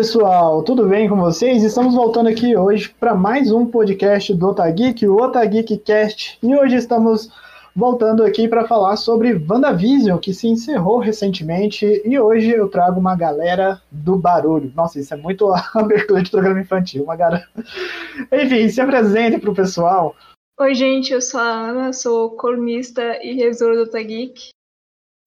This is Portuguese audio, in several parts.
pessoal, tudo bem com vocês? Estamos voltando aqui hoje para mais um podcast do Otageek, o Otageek Cast, e hoje estamos voltando aqui para falar sobre WandaVision, que se encerrou recentemente, e hoje eu trago uma galera do barulho. Nossa, isso é muito abertura de programa infantil, uma galera. Enfim, se apresente pro pessoal. Oi, gente, eu sou a Ana, sou colunista e revisora do Otageek.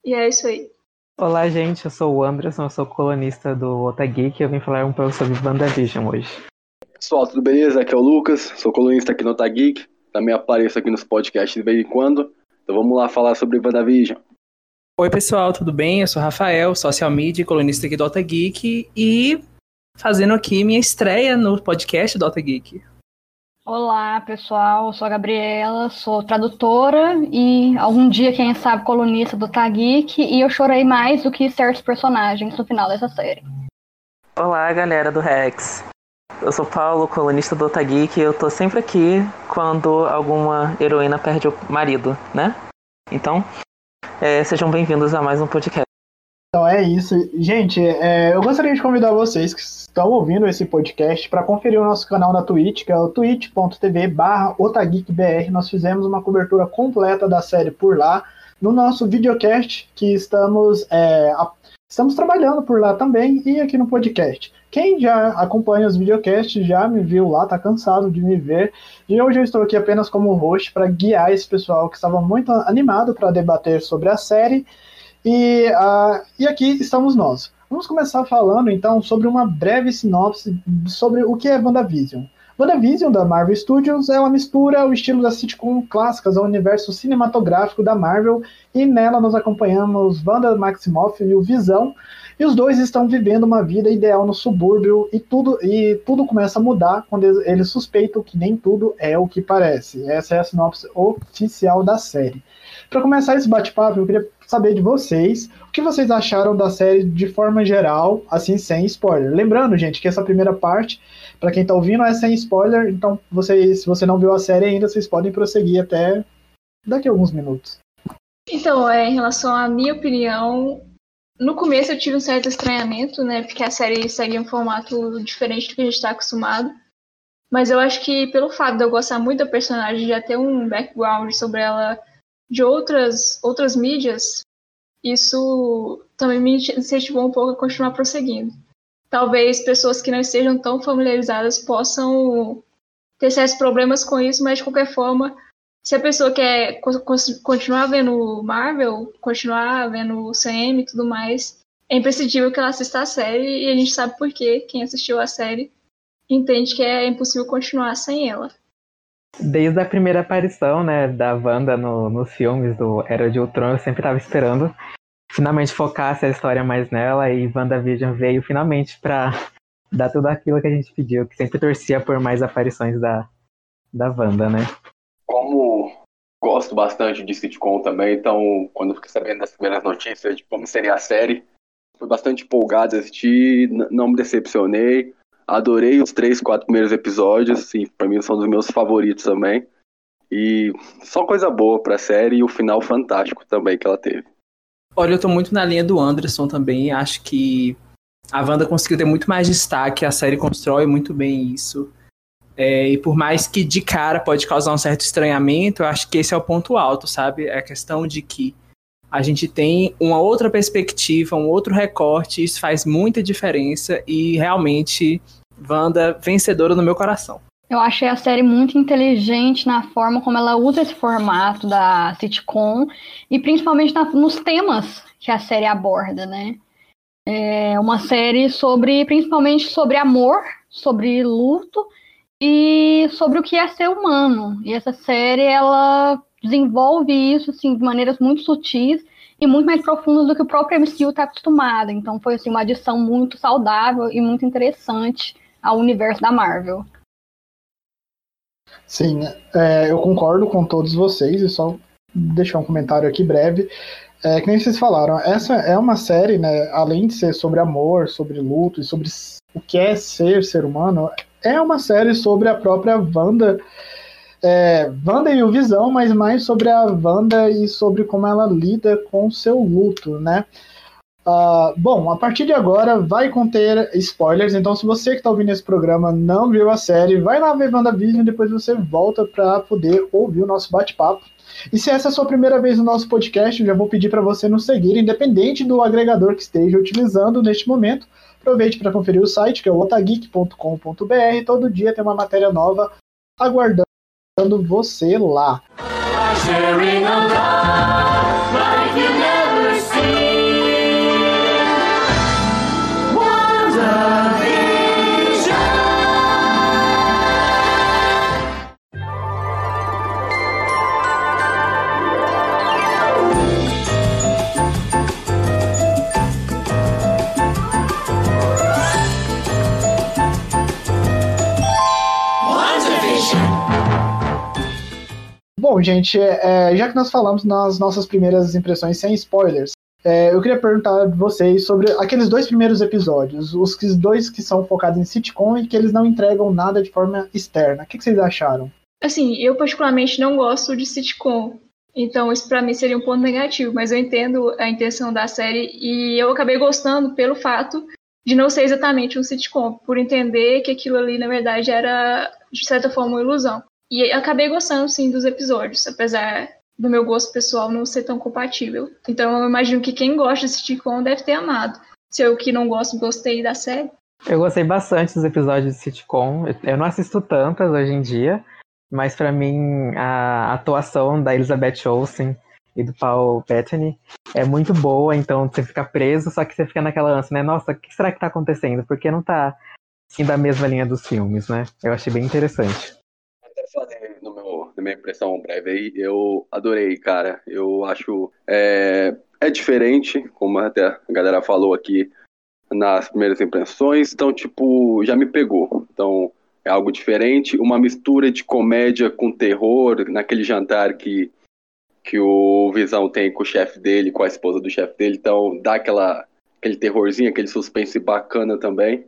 E é isso aí. Olá, gente, eu sou o Anderson, eu sou colunista do Otageek e eu vim falar um pouco sobre WandaVision hoje. Pessoal, tudo beleza? Aqui é o Lucas, sou colunista aqui no Otageek, também apareço aqui nos podcasts de vez em quando. Então vamos lá falar sobre WandaVision. Oi, pessoal, tudo bem? Eu sou o Rafael, social media, colunista aqui do Dota Geek e fazendo aqui minha estreia no podcast Dota Geek. Olá, pessoal. Eu sou a Gabriela, sou tradutora e algum dia, quem sabe, colunista do Tageek e eu chorei mais do que certos personagens no final dessa série. Olá, galera do Rex. Eu sou Paulo, colunista do Otageek e eu tô sempre aqui quando alguma heroína perde o marido, né? Então, é, sejam bem-vindos a mais um podcast. Então é isso. Gente, é, eu gostaria de convidar vocês que estão ouvindo esse podcast para conferir o nosso canal na Twitch, que é o twitch.tv barra otageekbr. Nós fizemos uma cobertura completa da série por lá. No nosso videocast, que estamos, é, estamos trabalhando por lá também, e aqui no podcast. Quem já acompanha os videocasts já me viu lá, tá cansado de me ver. E hoje eu estou aqui apenas como host para guiar esse pessoal que estava muito animado para debater sobre a série. E, ah, e aqui estamos nós. Vamos começar falando então sobre uma breve sinopse sobre o que é WandaVision. WandaVision da Marvel Studios é uma mistura ao estilo das sitcom clássicas ao universo cinematográfico da Marvel e nela nós acompanhamos Wanda Maximoff e o Visão e os dois estão vivendo uma vida ideal no subúrbio e tudo e tudo começa a mudar quando eles, suspeitam que nem tudo é o que parece. Essa é a sinopse oficial da série. Para começar esse bate-papo, eu queria saber de vocês o que vocês acharam da série de forma geral, assim, sem spoiler. Lembrando, gente, que essa primeira parte, para quem tá ouvindo, é sem spoiler, então vocês, se você não viu a série ainda, vocês podem prosseguir até daqui a alguns minutos. Então, é, em relação à minha opinião, no começo eu tive um certo estranhamento, né? Porque a série segue um formato diferente do que a gente está acostumado. Mas eu acho que pelo fato de eu gostar muito da personagem, já ter um background sobre ela de outras, outras mídias, isso também me incentivou um pouco a continuar prosseguindo. Talvez pessoas que não estejam tão familiarizadas possam ter certos problemas com isso, mas de qualquer forma, se a pessoa quer continuar vendo Marvel, continuar vendo o CM e tudo mais, é imprescindível que ela assista a série e a gente sabe por quê. Quem assistiu a série entende que é impossível continuar sem ela. Desde a primeira aparição, né, da Wanda no- nos filmes do Era de Ultron, eu sempre tava esperando finalmente focasse a história mais nela e WandaVision veio finalmente pra dar tudo aquilo que a gente pediu, que sempre torcia por mais aparições da, da Wanda, né? Como gosto bastante de sitcom também, então quando eu fiquei sabendo das primeiras notícias de como seria a série, fui bastante empolgado a assistir, não me decepcionei. Adorei os três, quatro primeiros episódios, assim, pra mim são dos meus favoritos também. E só coisa boa pra série e o final fantástico também que ela teve. Olha, eu tô muito na linha do Anderson também. Acho que a Wanda conseguiu ter muito mais destaque, a série constrói muito bem isso. É, e por mais que de cara pode causar um certo estranhamento, eu acho que esse é o ponto alto, sabe? É a questão de que a gente tem uma outra perspectiva, um outro recorte, isso faz muita diferença e realmente Wanda vencedora no meu coração. Eu achei a série muito inteligente na forma como ela usa esse formato da sitcom e principalmente na- nos temas que a série aborda, né? É uma série sobre, principalmente sobre amor, sobre luto e sobre o que é ser humano. E essa série ela desenvolve isso assim, de maneiras muito sutis e muito mais profundas do que o próprio MCU está acostumado. Então foi assim, uma adição muito saudável e muito interessante ao universo da Marvel. Sim, é, eu concordo com todos vocês e só deixar um comentário aqui breve. É, que nem vocês falaram, essa é uma série, né, além de ser sobre amor, sobre luto e sobre o que é ser ser humano, é uma série sobre a própria Wanda é, Wanda e o Visão, mas mais sobre a Wanda e sobre como ela lida com seu luto, né? Uh, bom, a partir de agora vai conter spoilers, então se você que está ouvindo esse programa não viu a série, vai lá ver WandaVision e depois você volta para poder ouvir o nosso bate-papo. E se essa é a sua primeira vez no nosso podcast, eu já vou pedir para você nos seguir, independente do agregador que esteja utilizando neste momento. Aproveite para conferir o site, que é o otageek.com.br. Todo dia tem uma matéria nova aguardando você lá. Bom, gente, é, já que nós falamos nas nossas primeiras impressões sem spoilers, é, eu queria perguntar de vocês sobre aqueles dois primeiros episódios, os dois que são focados em sitcom e que eles não entregam nada de forma externa. O que, que vocês acharam? Assim, eu particularmente não gosto de sitcom. Então, isso pra mim seria um ponto negativo, mas eu entendo a intenção da série e eu acabei gostando pelo fato de não ser exatamente um sitcom, por entender que aquilo ali, na verdade, era, de certa forma, uma ilusão. E acabei gostando, sim, dos episódios, apesar do meu gosto pessoal não ser tão compatível. Então, eu imagino que quem gosta de sitcom deve ter amado. Se eu que não gosto, gostei da série. Eu gostei bastante dos episódios de sitcom. Eu- não assisto tantas hoje em dia, mas pra mim a atuação da Elizabeth Olsen e do Paul Bettany é muito boa, então você fica preso, só que você fica naquela ânsia, né? Nossa, o que será que tá acontecendo? Porque não tá indo a mesma linha dos filmes, né? Eu achei bem interessante. Até falei no meu, na minha impressão breve aí, eu adorei, cara. Eu acho. É, é diferente, como até a galera falou aqui nas primeiras impressões, então, tipo, já me pegou. Então, é algo diferente, uma mistura de comédia com terror, naquele jantar que, que o Visão tem com o chefe dele, com a esposa do chefe dele, então dá aquela, aquele terrorzinho, aquele suspense bacana também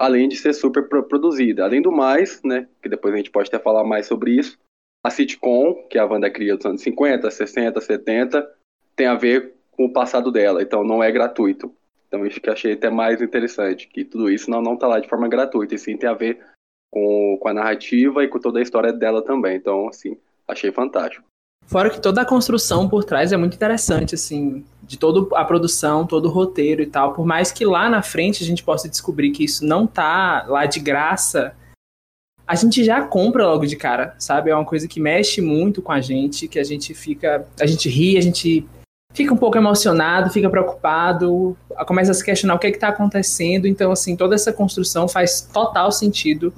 além de ser super pro- produzida. Além do mais, né, que depois a gente pode até falar mais sobre isso, a sitcom, que a Wanda cria dos anos 50, 60, 70, tem a ver com o passado dela, então não é gratuito. Então isso que achei até mais interessante, que tudo isso não, não tá lá de forma gratuita, e sim tem a ver com, com a narrativa e com toda a história dela também. Então, assim, achei fantástico. Fora que toda a construção por trás é muito interessante, assim, de toda a produção, todo o roteiro e tal. Por mais que lá na frente a gente possa descobrir que isso não tá lá de graça, a gente já compra logo de cara, sabe? É uma coisa que mexe muito com a gente, que a gente fica. A gente ri, a gente fica um pouco emocionado, fica preocupado, começa a se questionar o que é que tá acontecendo. Então, assim, toda essa construção faz total sentido.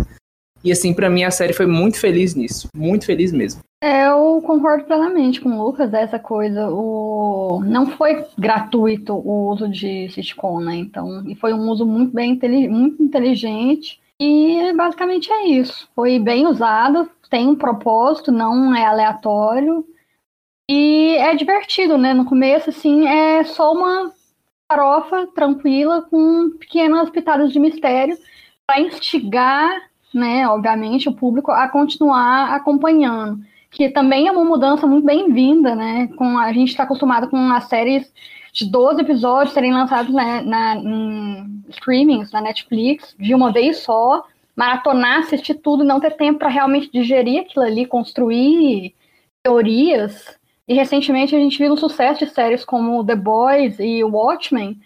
E assim, pra mim a série foi muito feliz nisso. Muito feliz mesmo. Eu concordo plenamente com o Lucas dessa coisa. O... Não foi gratuito o uso de sitcom, né? Então, e foi um uso muito bem muito inteligente. E basicamente é isso. Foi bem usado, tem um propósito, não é aleatório. E é divertido, né? No começo, assim, é só uma farofa tranquila com pequenas pitadas de mistério para instigar, né, obviamente, o público a continuar acompanhando que também é uma mudança muito bem-vinda, né? Com a gente está acostumado com as séries de 12 episódios serem lançados na, na, em streamings, na Netflix, de uma vez só, maratonar, assistir tudo, não ter tempo para realmente digerir aquilo ali, construir teorias. E recentemente a gente viu um sucesso de séries como The Boys e Watchmen,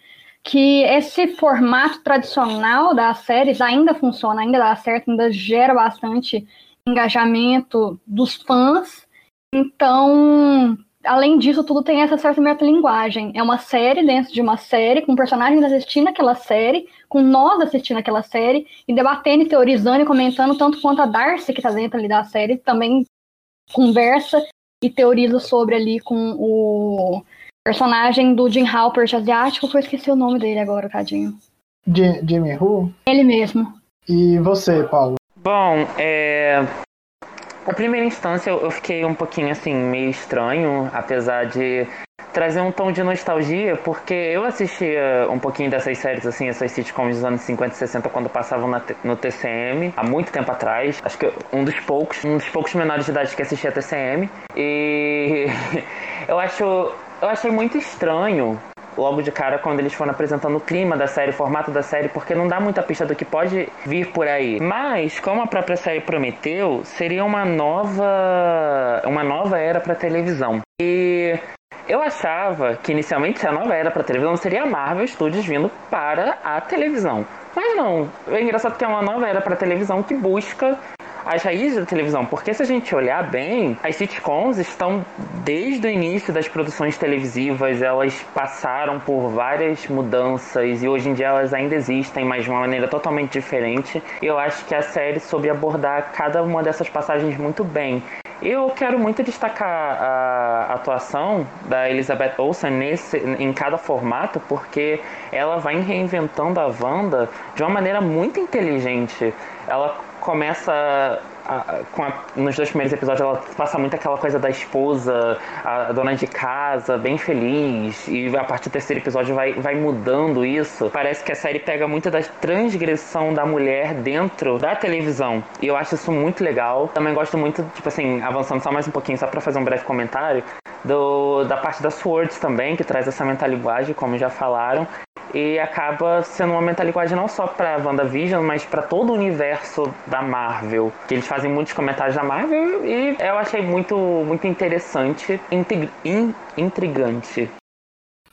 que esse formato tradicional das séries ainda funciona, ainda dá certo, ainda gera bastante engajamento dos fãs. Então, além disso, tudo tem essa certa metalinguagem. É uma série dentro de uma série, com personagens assistindo aquela série, com nós assistindo aquela série, e debatendo, e teorizando e comentando, tanto quanto a Darcy, que está dentro ali da série, também conversa e teoriza sobre ali com o personagem do Jim Halpert asiático, que eu esqueci o nome dele agora, tadinho. Ji- Jimmy Who? Ele mesmo. E você, Paulo? Bom, é. Na primeira instância eu eu fiquei um pouquinho assim, meio estranho, apesar de trazer um tom de nostalgia, porque eu assistia um pouquinho dessas séries, assim, essas sitcoms dos anos 50 e 60 quando passavam na, no TCM, há muito tempo atrás. Acho que um dos poucos, um dos poucos menores de idade que assistia TCM. E eu acho. Eu achei muito estranho logo de cara quando eles foram apresentando o clima da série, o formato da série, porque não dá muita pista do que pode vir por aí. Mas, como a própria série prometeu, seria uma nova uma nova era para televisão. E eu achava que inicialmente a nova era para televisão seria a Marvel Studios vindo para a televisão. Mas não, é engraçado que é uma nova era para televisão que busca as raízes da televisão, porque se a gente olhar bem, as sitcoms estão desde o início das produções televisivas, elas passaram por várias mudanças e hoje em dia elas ainda existem, mas de uma maneira totalmente diferente. Eu acho que a série soube abordar cada uma dessas passagens muito bem. Eu quero muito destacar a atuação da Elizabeth Olsen nesse, em cada formato, porque ela vai reinventando a Wanda de uma maneira muito inteligente. Ela começa a, a, nos dois primeiros episódios ela passa muito aquela coisa da esposa, a dona de casa, bem feliz, e a partir do terceiro episódio vai, vai mudando isso. Parece que a série pega muito da transgressão da mulher dentro da televisão. E eu acho isso muito legal. Também gosto muito, tipo assim, avançando só mais um pouquinho, só para fazer um breve comentário, do, da parte da Swords também, que traz essa metalinguagem, como já falaram e acaba sendo uma metalinguagem não só para WandaVision, mas para todo o universo da Marvel. Que eles fazem muitos comentários da Marvel e eu achei muito, muito interessante, e intrigante.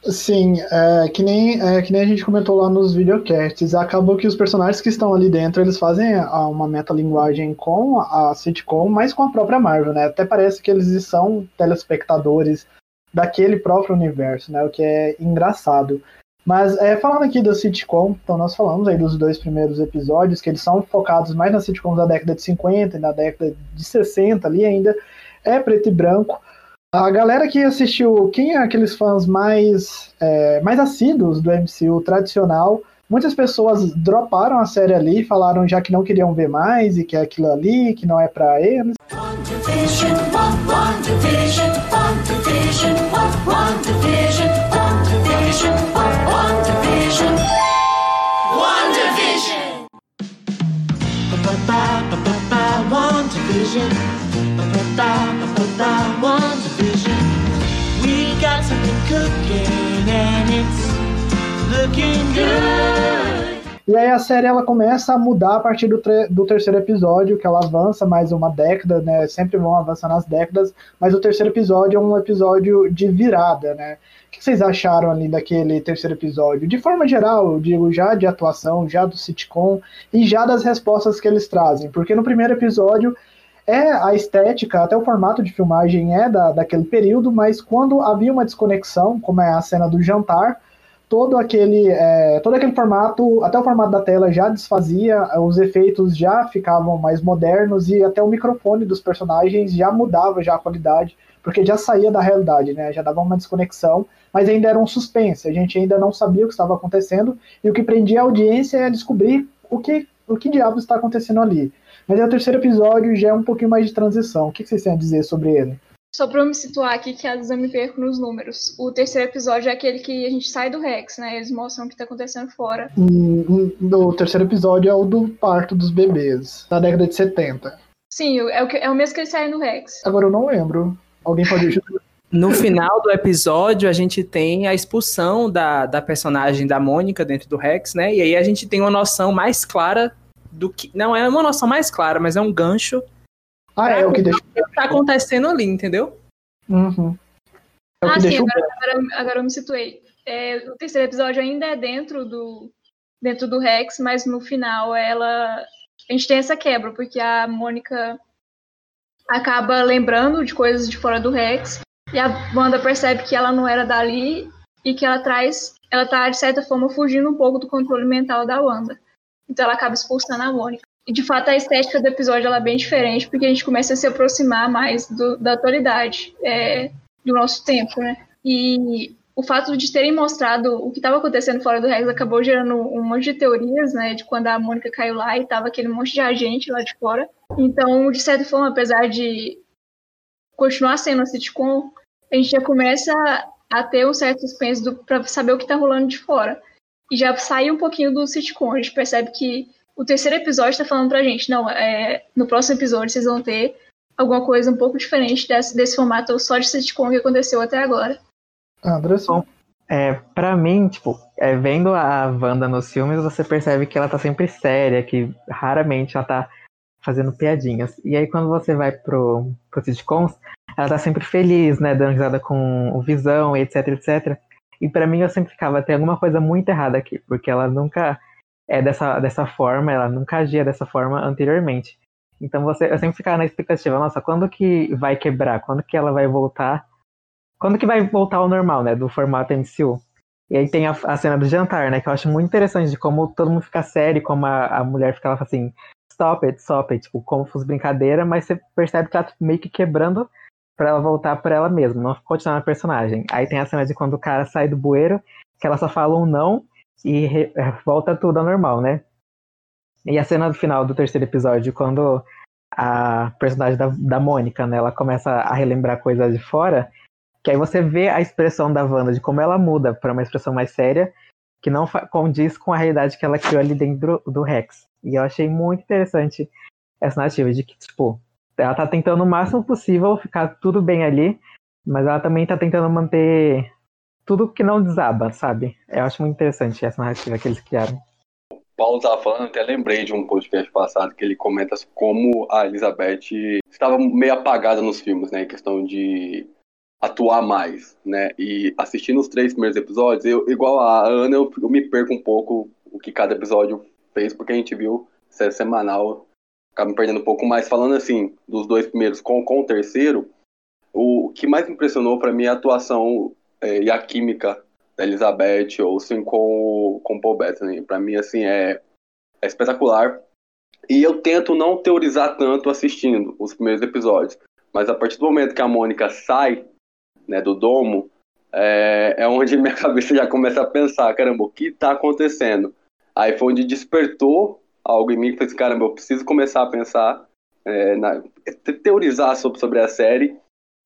Sim, é, que, nem, é, que nem a gente comentou lá nos videocasts, acabou que os personagens que estão ali dentro, eles fazem uma metalinguagem com a sitcom, mas com a própria Marvel, né? Até parece que eles são telespectadores daquele próprio universo, né? O que é engraçado. Mas é, falando aqui do sitcom, então nós falamos aí dos dois primeiros episódios, que eles são focados mais nas sitcoms da década de 50 e na década de 60 ali ainda, é preto e branco. A galera que assistiu, quem é aqueles fãs mais, é, mais assíduos do MCU tradicional, muitas pessoas droparam a série ali, falaram já que não queriam ver mais e que é aquilo ali, que não é para eles. WandaVision, WandaVision, WandaVision, WandaVision, WandaVision. We got something cooking and it's looking good. E aí a série ela começa a mudar a partir do, do terceiro episódio, que ela avança mais uma década, né? Sempre vão avançando as décadas, mas o terceiro episódio é um episódio de virada, né? O que vocês acharam ali daquele terceiro episódio? De forma geral, eu digo já de atuação, já do sitcom e já das respostas que eles trazem, porque no primeiro episódio é a estética, até o formato de filmagem é da, daquele período, mas quando havia uma desconexão, como é a cena do jantar, todo aquele, é, todo aquele formato, até o formato da tela já desfazia, os efeitos já ficavam mais modernos e até o microfone dos personagens já mudava já a qualidade, porque já saía da realidade, né? Já dava uma desconexão, mas ainda era um suspense, a gente ainda não sabia o que estava acontecendo e o que prendia a audiência é descobrir o que, o que diabos está acontecendo ali. Mas é o terceiro episódio já é um pouquinho mais de transição. O que vocês têm a dizer sobre ele? Só pra eu me situar aqui, que às vezes eu me perco nos números. O terceiro episódio é aquele que a gente sai do Rex, né? Eles mostram o que tá acontecendo fora. Hum, o terceiro episódio é o do parto dos bebês, da década de 70. Sim, é o, que, é o mesmo que eles saem no Rex. Agora eu não lembro. Alguém pode ajudar? No final do episódio, a gente tem a expulsão da, da personagem da Mônica dentro do Rex, né? E aí a gente tem uma noção mais clara do que. Não é uma noção mais clara, mas é um gancho. Ah, é o que deixa. O que tá acontecendo ali, entendeu? Uhum. É ah, sim, agora, agora, agora, eu me situei. É, o terceiro episódio ainda é dentro do, dentro do Rex, mas no final ela. A gente tem essa quebra, porque a Mônica acaba lembrando de coisas de fora do Rex, e a Wanda percebe que ela não era dali e que ela traz. Ela tá, de certa forma, fugindo um pouco do controle mental da Wanda. Então ela acaba expulsando a Mônica. E de fato a estética do episódio ela é bem diferente, porque a gente começa a se aproximar mais do, da atualidade é, do nosso tempo, né? E o fato de terem mostrado o que estava acontecendo fora do Rex acabou gerando um monte de teorias, né? De quando a Mônica caiu lá e tava aquele monte de agente lá de fora. Então, de certa forma, apesar de continuar sendo uma sitcom, a gente já começa a ter um certo suspense pra saber o que tá rolando de fora. E já sai um pouquinho do sitcom. A gente percebe que o terceiro episódio tá falando pra gente, não, é, no próximo episódio vocês vão ter alguma coisa um pouco diferente desse, desse formato só de sitcom que aconteceu até agora. Anderson. É, pra mim, tipo, é, vendo a Wanda nos filmes, você percebe que ela tá sempre séria, que raramente ela tá fazendo piadinhas. E aí quando você vai pro, pro sitcoms, ela tá sempre feliz, né, dando risada com o Visão, etc, etc. E pra mim eu sempre ficava, tem alguma coisa muito errada aqui, porque ela nunca é dessa, dessa forma, ela nunca agia dessa forma anteriormente. Então você, eu sempre ficava na expectativa, nossa, quando que vai quebrar? Quando que ela vai voltar? Quando que vai voltar ao normal, né, do formato MCU? E aí tem a, a cena do jantar, né, que eu acho muito interessante de como todo mundo fica sério, como a, a mulher fica lá assim, stop it, stop it, tipo, como fosse brincadeira, mas você percebe que ela tá meio que quebrando pra ela voltar pra ela mesma, não continuar na personagem. Aí tem a cena de quando o cara sai do bueiro, que ela só fala um não e re, volta tudo ao normal, né? E a cena do final do terceiro episódio, quando a personagem da, da Mônica, né, ela começa a relembrar coisas de fora, que aí você vê a expressão da Wanda, de como ela muda para uma expressão mais séria, que não condiz com a realidade que ela criou ali dentro do, do Rex. E eu achei muito interessante essa narrativa de que, tipo, ela tá tentando o máximo possível ficar tudo bem ali, mas ela também tá tentando manter tudo que não desaba, sabe? Eu acho muito interessante essa narrativa que eles criaram. Paulo estava falando, até lembrei de um podcast passado que ele comenta como a Elizabeth estava meio apagada nos filmes, né, em questão de atuar mais, né, e assistindo os três primeiros episódios, eu, igual a Ana, eu, eu me perco um pouco o que cada episódio fez, porque a gente viu semanal, acaba me perdendo um pouco mais, falando assim, dos dois primeiros com, com o terceiro, o que mais impressionou para mim é a atuação é, e a química da Elizabeth Olsen com, com Paul Bettany. Para mim, assim, é, é espetacular. E eu tento não teorizar tanto assistindo os primeiros episódios. Mas a partir do momento que a Mônica sai né, do domo, é, é onde minha cabeça já começa a pensar, caramba, o que está acontecendo? Aí foi onde despertou algo em mim que falei assim, caramba, eu preciso começar a pensar, é, na, teorizar sobre, sobre a série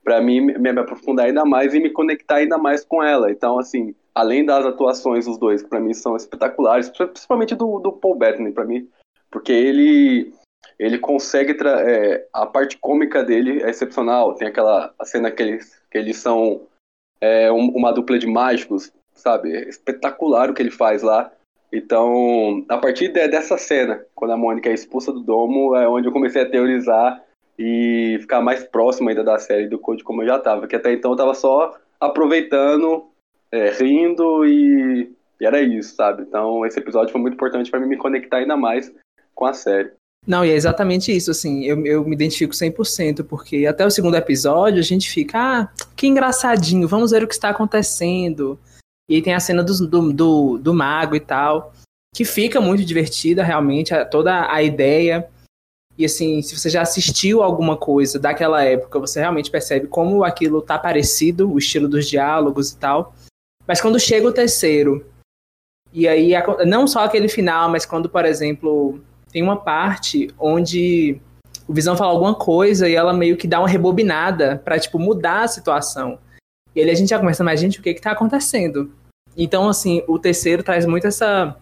para mim me, me, aprofundar ainda mais e me conectar ainda mais com ela. Então, assim, além das atuações dos dois, para mim são espetaculares, principalmente do, do Paul Bettany, para mim, porque ele ele consegue é, a parte cômica dele é excepcional. Tem aquela cena que eles que eles são é, um, uma dupla de mágicos, sabe? É espetacular o que ele faz lá. Então, a partir de, dessa cena, quando a Mônica é expulsa do domo, é onde eu comecei a teorizar e ficar mais próximo ainda da série do Code como eu já tava, que até então eu tava só aproveitando, é, rindo e, e, era isso, sabe? Então esse episódio foi muito importante para mim me conectar ainda mais com a série. Não, e é exatamente isso, assim, eu, eu me identifico 100%, porque até o segundo episódio a gente fica, ah, que engraçadinho, vamos ver o que está acontecendo. E aí tem a cena do, do, do, do mago e tal, que fica muito divertida, realmente, toda a ideia e assim, se você já assistiu alguma coisa daquela época, você realmente percebe como aquilo tá parecido, o estilo dos diálogos e tal. Mas quando chega o terceiro, e aí não só aquele final, mas quando, por exemplo, tem uma parte onde o Visão fala alguma coisa e ela meio que dá uma rebobinada para tipo mudar a situação. E aí a gente já começa, mas gente, o que que tá acontecendo? Então, assim, o terceiro traz muito essa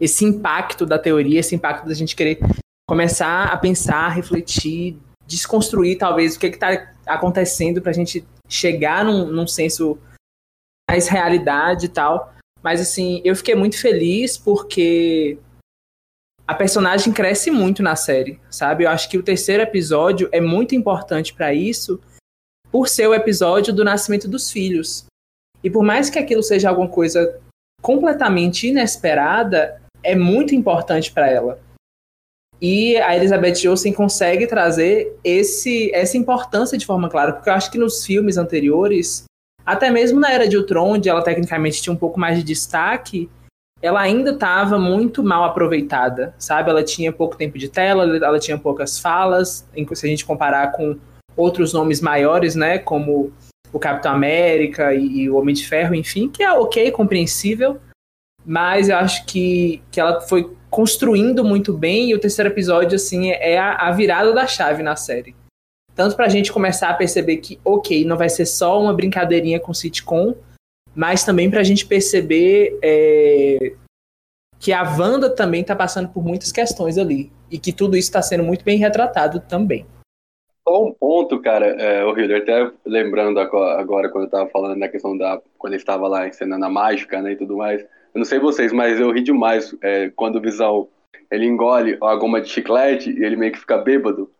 esse impacto da teoria, esse impacto da gente querer começar a pensar, refletir, desconstruir talvez o que está acontecendo para a gente chegar num, num senso mais realidade e tal. Mas assim, eu fiquei muito feliz porque a personagem cresce muito na série, sabe? Eu acho que o terceiro episódio é muito importante para isso, por ser o episódio do nascimento dos filhos. E por mais que aquilo seja alguma coisa completamente inesperada, é muito importante para ela. E a Elizabeth Olsen consegue trazer esse, essa importância de forma clara, porque eu acho que nos filmes anteriores, até mesmo na Era de Ultron, onde ela tecnicamente tinha um pouco mais de destaque, ela ainda estava muito mal aproveitada, sabe? Ela tinha pouco tempo de tela, ela tinha poucas falas, se a gente comparar com outros nomes maiores, né, como o Capitão América e, e o Homem de Ferro, enfim, que é ok, compreensível, mas eu acho que, que ela foi construindo muito bem, e o terceiro episódio, assim, é a, a virada da chave na série. Tanto pra gente começar a perceber que, ok, não vai ser só uma brincadeirinha com sitcom, mas também pra gente perceber é, que a Wanda também tá passando por muitas questões ali. E que tudo isso tá sendo muito bem retratado também. Só um ponto, cara, é, o Hilder, até lembrando agora, quando eu tava falando da questão da. Quando ele estava lá ensinando a mágica, né, e tudo mais. Eu não sei vocês, mas eu ri demais é, quando o Visão ele engole a goma de chiclete e ele meio que fica bêbado.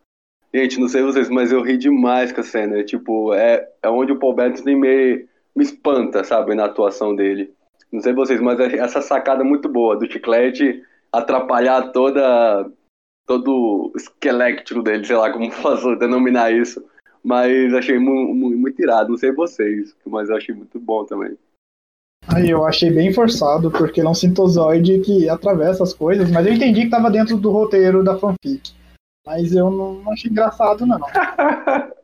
Gente, não sei vocês, mas eu ri demais com a cena. É, tipo, é, é onde o Paul Bettany me, me espanta, sabe, na atuação dele. Não sei vocês, mas é essa sacada muito boa do chiclete atrapalhar toda todo esquelético dele, sei lá como posso denominar isso. Mas achei mu mu muito irado, não sei vocês, mas eu achei muito bom também. Aí eu achei bem forçado, porque ele é um sintozoide que atravessa as coisas, mas eu entendi que tava dentro do roteiro da fanfic. Mas eu não, não achei engraçado, não.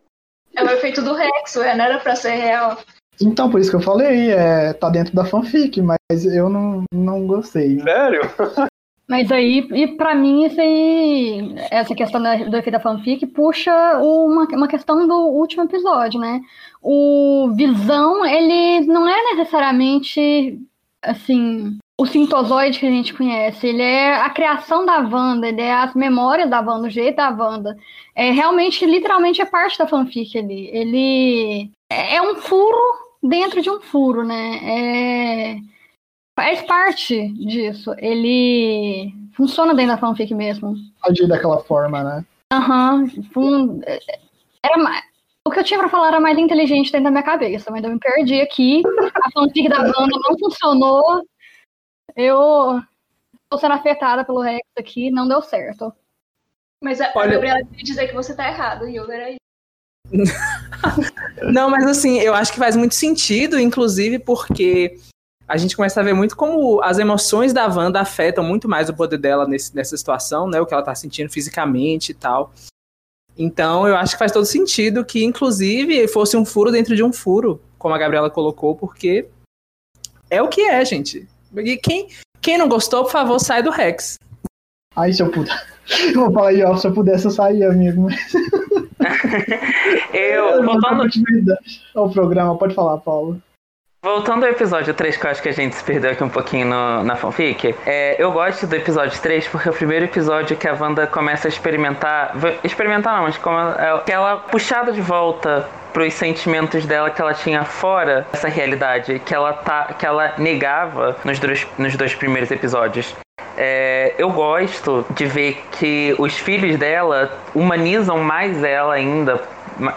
É o efeito do Rex, ué, não era pra ser real. Então, por isso que eu falei, é, tá dentro da fanfic, mas eu não, não gostei. Sério? Mas aí, e pra mim, isso aí, essa questão do efeito da fanfic puxa uma, uma questão do último episódio, né? O Visão, ele não é necessariamente, assim, o sintozoide que a gente conhece. Ele é a criação da Wanda, ele é as memórias da Wanda, o jeito da Wanda. É realmente, literalmente, é parte da fanfic ali. Ele é um furo dentro de um furo, né? É faz parte disso. Ele funciona dentro da fanfic mesmo. Agir daquela forma, né? Aham. fun- Era ma- O que eu tinha pra falar era mais inteligente dentro da minha cabeça, mas eu me perdi aqui. A fanfic da banda não funcionou. Eu tô sendo afetada pelo Rex aqui, não deu certo. Mas a, a Olha- Gabriela queria dizer que você tá errado, Hilder, aí. Não, mas assim, eu acho que faz muito sentido, inclusive porque a gente começa a ver muito como as emoções da Wanda afetam muito mais o poder dela nesse- nessa situação, né? O que ela tá sentindo fisicamente e tal. Então, eu acho que faz todo sentido que, inclusive, fosse um furo dentro de um furo, como a Gabriela colocou, porque é o que é, gente. E quem, quem não gostou, por favor, sai do Rex. Aí se eu puder. Eu vou falar aí, ó, se eu pudesse eu saía, amigo. Mas Eu, voltando, ao programa, pode falar, Paulo. Voltando ao episódio 3, que eu acho que a gente se perdeu aqui um pouquinho no- na fanfic, é, eu gosto do episódio 3 porque é o primeiro episódio que a Wanda começa a experimentar. Experimentar não, mas como ela, que ela é puxada de volta pros sentimentos dela que ela tinha fora dessa realidade, que ela, tá, que ela negava nos dois, nos dois primeiros episódios. É, eu gosto de ver que os filhos dela humanizam mais ela ainda,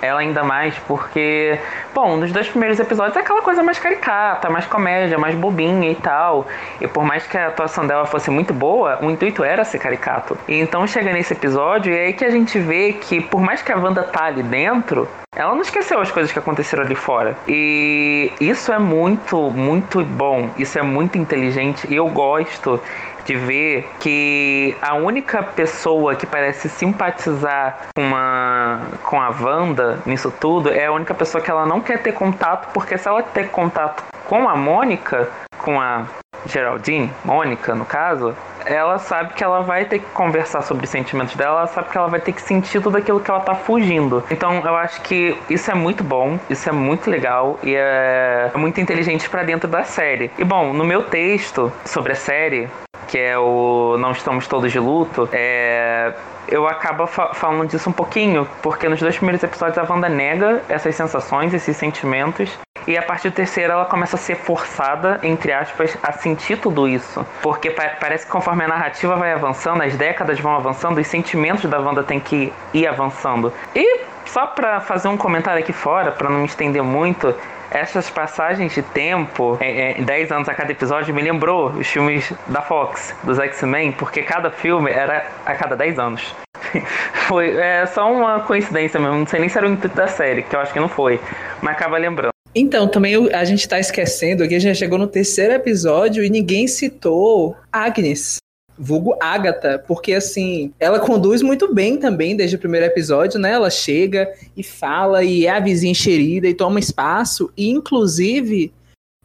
ela ainda mais, porque, bom, nos dois primeiros episódios é aquela coisa mais caricata, mais comédia, mais bobinha e tal. E por mais que a atuação dela fosse muito boa, o intuito era ser caricato. E então chega nesse episódio e é aí que a gente vê que, por mais que a Wanda tá ali dentro, ela não esqueceu as coisas que aconteceram ali fora. E isso é muito, muito bom. Isso é muito inteligente. E eu gosto de ver que a única pessoa que parece simpatizar com, uma, com a Wanda nisso tudo é a única pessoa que ela não quer ter contato, porque se ela ter contato com a Mônica, com a Geraldine, Mônica no caso, ela sabe que ela vai ter que conversar sobre os sentimentos dela, ela sabe que ela vai ter que sentir tudo aquilo que ela tá fugindo. Então eu acho que isso é muito bom, isso é muito legal e é muito inteligente pra dentro da série. E bom, no meu texto sobre a série, que é o Não Estamos Todos de Luto, é, eu acabo fa- falando disso um pouquinho, porque nos dois primeiros episódios a Wanda nega essas sensações, esses sentimentos, e a partir do terceiro ela começa a ser forçada, entre aspas, a sentir tudo isso. Porque pa- parece que conforme a narrativa vai avançando, as décadas vão avançando, os sentimentos da Wanda têm que ir avançando. E só pra fazer um comentário aqui fora, pra não me estender muito, essas passagens de tempo, é, é, 10 anos a cada episódio, me lembrou os filmes da Fox, dos X-Men, porque cada filme era a cada 10 anos. foi é só uma coincidência mesmo, não sei nem se era o intuito da série, que eu acho que não foi, mas acaba lembrando. Então, também a gente tá esquecendo que a gente já chegou no terceiro episódio e ninguém citou Agnes, vulgo Agatha, porque assim, ela conduz muito bem também desde o primeiro episódio, né? Ela chega e fala e é a vizinha enxerida e toma espaço, e inclusive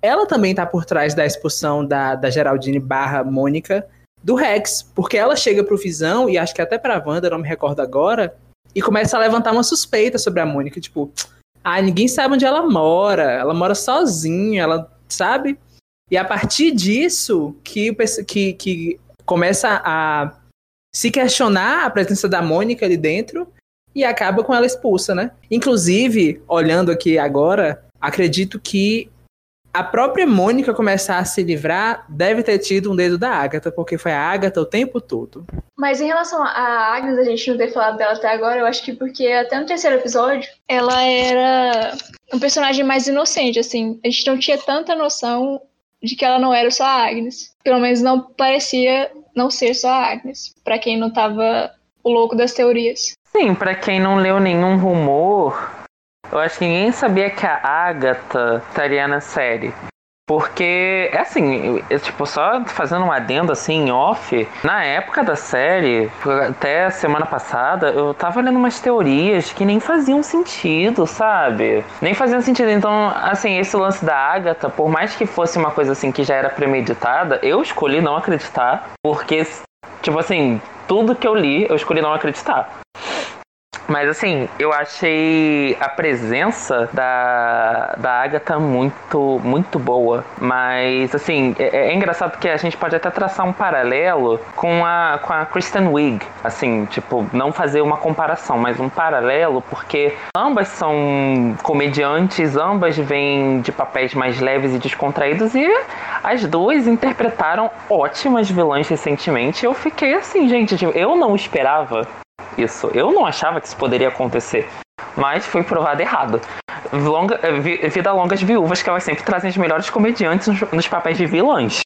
ela também tá por trás da expulsão da, da Geraldine barra Mônica do Rex, porque ela chega pro Visão, e acho que até pra Wanda, não me recordo agora, e começa a levantar uma suspeita sobre a Mônica, tipo, ah, ninguém sabe onde ela mora, ela mora sozinha, ela sabe? E a partir disso que, que, que começa a se questionar a presença da Mônica ali dentro e acaba com ela expulsa, né? Inclusive, olhando aqui agora, acredito que a própria Mônica começar a se livrar deve ter tido um dedo da Agatha, porque foi a Agatha o tempo todo. Mas em relação a Agnes, a gente não ter falado dela até agora, eu acho que porque até no terceiro episódio, ela era um personagem mais inocente, assim. A gente não tinha tanta noção de que ela não era só a Agnes. Pelo menos não parecia não ser só a Agnes, para quem não tava o louco das teorias. Sim, para quem não leu nenhum rumor, eu acho que ninguém sabia que a Agatha estaria na série. Porque, é assim, eu, tipo, só fazendo um adendo assim, off, na época da série, até semana passada, eu tava lendo umas teorias que nem faziam sentido, sabe? Nem faziam sentido. Então, assim, esse lance da Agatha, por mais que fosse uma coisa assim que já era premeditada, eu escolhi não acreditar, porque, tipo assim, tudo que eu li, eu escolhi não acreditar. Mas assim, eu achei a presença da, da Agatha muito, muito boa. Mas assim, é, é, engraçado porque a gente pode até traçar um paralelo com a, com a Kristen Wiig. Assim, tipo, não fazer uma comparação, mas um paralelo, porque ambas são comediantes, ambas vêm de papéis mais leves e descontraídos, e as duas interpretaram ótimas vilãs recentemente. Eu fiquei assim, gente, tipo, eu não esperava isso. Eu não achava que isso poderia acontecer, mas foi provado errado. Longa, eh, vida longas viúvas que elas sempre trazem os melhores comediantes nos, nos papéis de vilãs.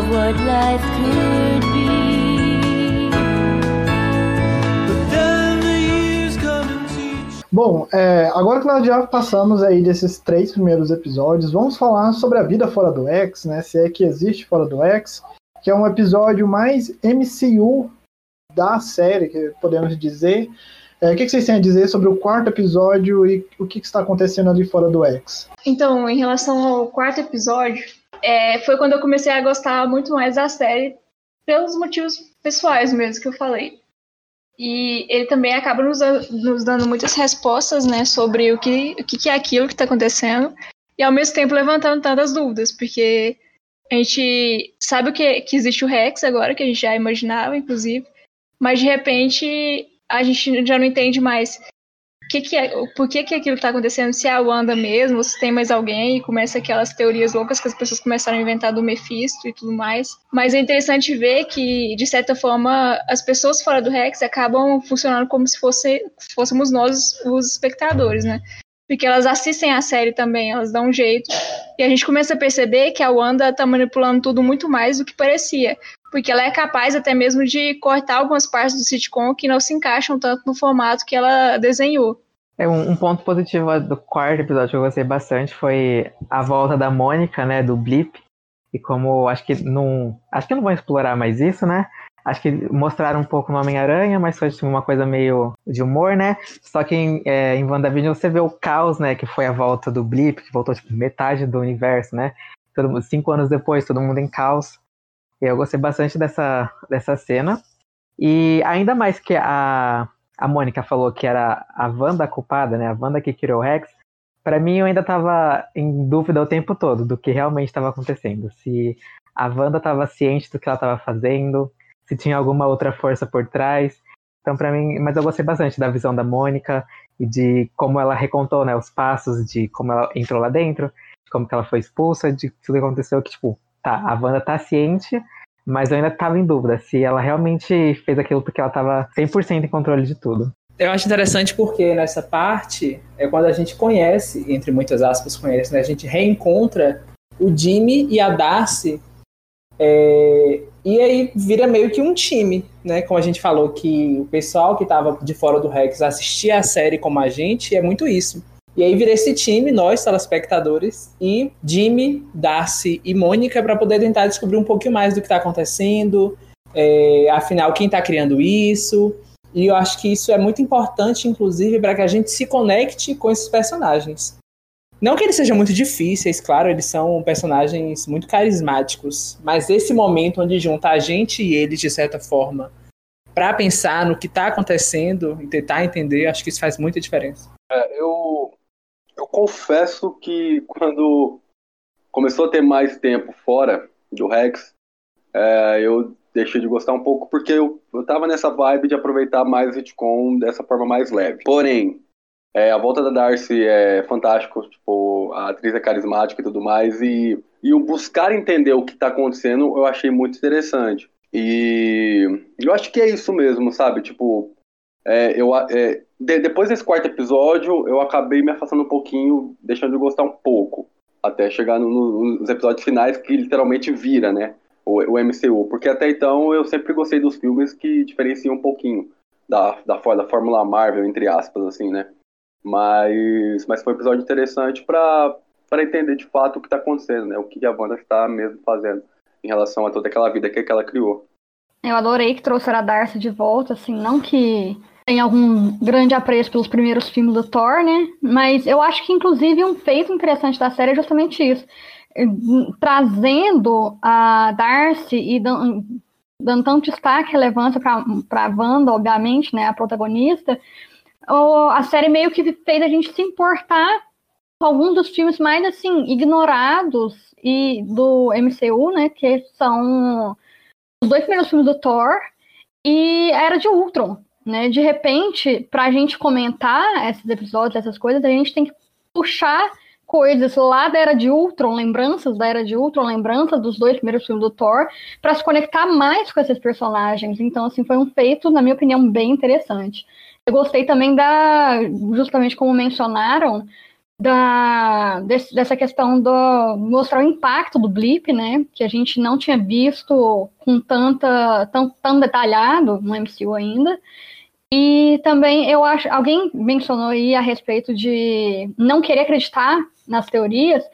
Of what life could be. But then the years come and teach. Bom, é, agora que nós já passamos aí desses três primeiros episódios, vamos falar sobre a vida fora do X, né? Se é que existe fora do X, que é um episódio mais MCU da série, que podemos dizer. É, o que, que vocês têm a dizer sobre o quarto episódio e o que, que está acontecendo ali fora do X? Então, em relação ao quarto episódio, é, foi quando eu comecei a gostar muito mais da série, pelos motivos pessoais mesmo que eu falei. E ele também acaba nos, nos dando muitas respostas, né, sobre o que, o que é aquilo que está acontecendo, e ao mesmo tempo levantando tantas dúvidas, porque a gente sabe que, que existe o Rex agora, que a gente já imaginava, inclusive, mas de repente a gente já não entende mais que, que é, por que, que aquilo está acontecendo, se é a Wanda mesmo, ou se tem mais alguém, e começa aquelas teorias loucas que as pessoas começaram a inventar do Mephisto e tudo mais. Mas é interessante ver que, de certa forma, as pessoas fora do Rex acabam funcionando como se fosse, fôssemos nós os espectadores, né? Porque elas assistem a série também, elas dão um jeito. E a gente começa a perceber que a Wanda tá manipulando tudo muito mais do que parecia. Porque ela é capaz até mesmo de cortar algumas partes do sitcom que não se encaixam tanto no formato que ela desenhou. É um, um ponto positivo do quarto episódio que eu gostei bastante foi a volta da Mônica, né, do Blip. E como acho que não. Acho que não vão explorar mais isso, né? Acho que mostraram um pouco no Homem-Aranha, mas foi tipo, uma coisa meio de humor, né? Só que em, é, em WandaVision você vê o caos, né? Que foi a volta do Blip, que voltou tipo, metade do universo, né? Todo, cinco anos depois, todo mundo em caos. Eu gostei bastante dessa, dessa cena. E ainda mais que a, a Mônica falou que era a Wanda culpada, né? A Wanda que criou o Rex. Pra mim, eu ainda tava em dúvida o tempo todo do que realmente estava acontecendo. Se a Wanda estava ciente do que ela estava fazendo, se tinha alguma outra força por trás. Então, pra mim, mas eu gostei bastante da visão da Mônica e de como ela recontou, né, os passos de como ela entrou lá dentro, de como que ela foi expulsa, de tudo que aconteceu, que tipo, tá, a Wanda tá ciente, mas eu ainda tava em dúvida se ela realmente fez aquilo porque ela tava 100% em controle de tudo. Eu acho interessante porque nessa parte é quando a gente conhece, entre muitas aspas, conhece, né? A gente reencontra o Jimmy e a Darcy. É, e aí vira meio que um time, né? Como a gente falou, que o pessoal que estava de fora do Rex assistia a série como a gente, é muito isso. E aí vira esse time, nós, telespectadores, e Jimmy, Darcy e Mônica, para poder tentar descobrir um pouquinho mais do que está acontecendo, é, afinal, quem está criando isso. E eu acho que isso é muito importante, inclusive, para que a gente se conecte com esses personagens. Não que eles sejam muito difíceis, claro, eles são personagens muito carismáticos, mas esse momento onde junta a gente e eles, de certa forma, para pensar no que está acontecendo e tentar entender, acho que isso faz muita diferença. É, eu, eu confesso que quando começou a ter mais tempo fora do Rex, é, eu deixei de gostar um pouco porque eu, eu tava nessa vibe de aproveitar mais o dessa forma mais leve. Porém, é, a volta da Darcy é fantástico, tipo, a atriz é carismática e tudo mais, e, e o buscar entender o que está acontecendo eu achei muito interessante. E eu acho que é isso mesmo, sabe? Tipo, é, eu, é, de, depois desse quarto episódio, eu acabei me afastando um pouquinho, deixando de gostar um pouco, até chegar no, no, nos episódios finais que literalmente vira, né? O, o MCU, porque até então eu sempre gostei dos filmes que diferenciam um pouquinho da, da, da Fórmula Marvel, entre aspas, assim, né? Mas, mas foi um episódio interessante para entender de fato o que está acontecendo, né? O que a Wanda está mesmo fazendo em relação a toda aquela vida que, que ela criou. Eu adorei que trouxeram a Darcy de volta, assim, não que tenha algum grande apreço pelos primeiros filmes do Thor, né? Mas eu acho que, inclusive, um feito interessante da série é justamente isso. Trazendo a Darcy e dando, dando tanto destaque, relevância para a Wanda, obviamente, né? A protagonista, a série meio que fez a gente se importar com alguns dos filmes mais assim ignorados e do MCU, né, que são os dois primeiros filmes do Thor e a Era de Ultron, né? De repente, para a gente comentar esses episódios, essas coisas, a gente tem que puxar coisas lá da Era de Ultron, lembranças da Era de Ultron, lembranças dos dois primeiros filmes do Thor, para se conectar mais com esses personagens. Então, assim, foi um feito, na minha opinião, bem interessante. Eu gostei também da, justamente como mencionaram, da, desse, dessa questão do mostrar o impacto do blip, né? Que a gente não tinha visto com tanta tão, tão detalhado no MCU ainda. E também eu acho, alguém mencionou aí a respeito de não querer acreditar nas teorias,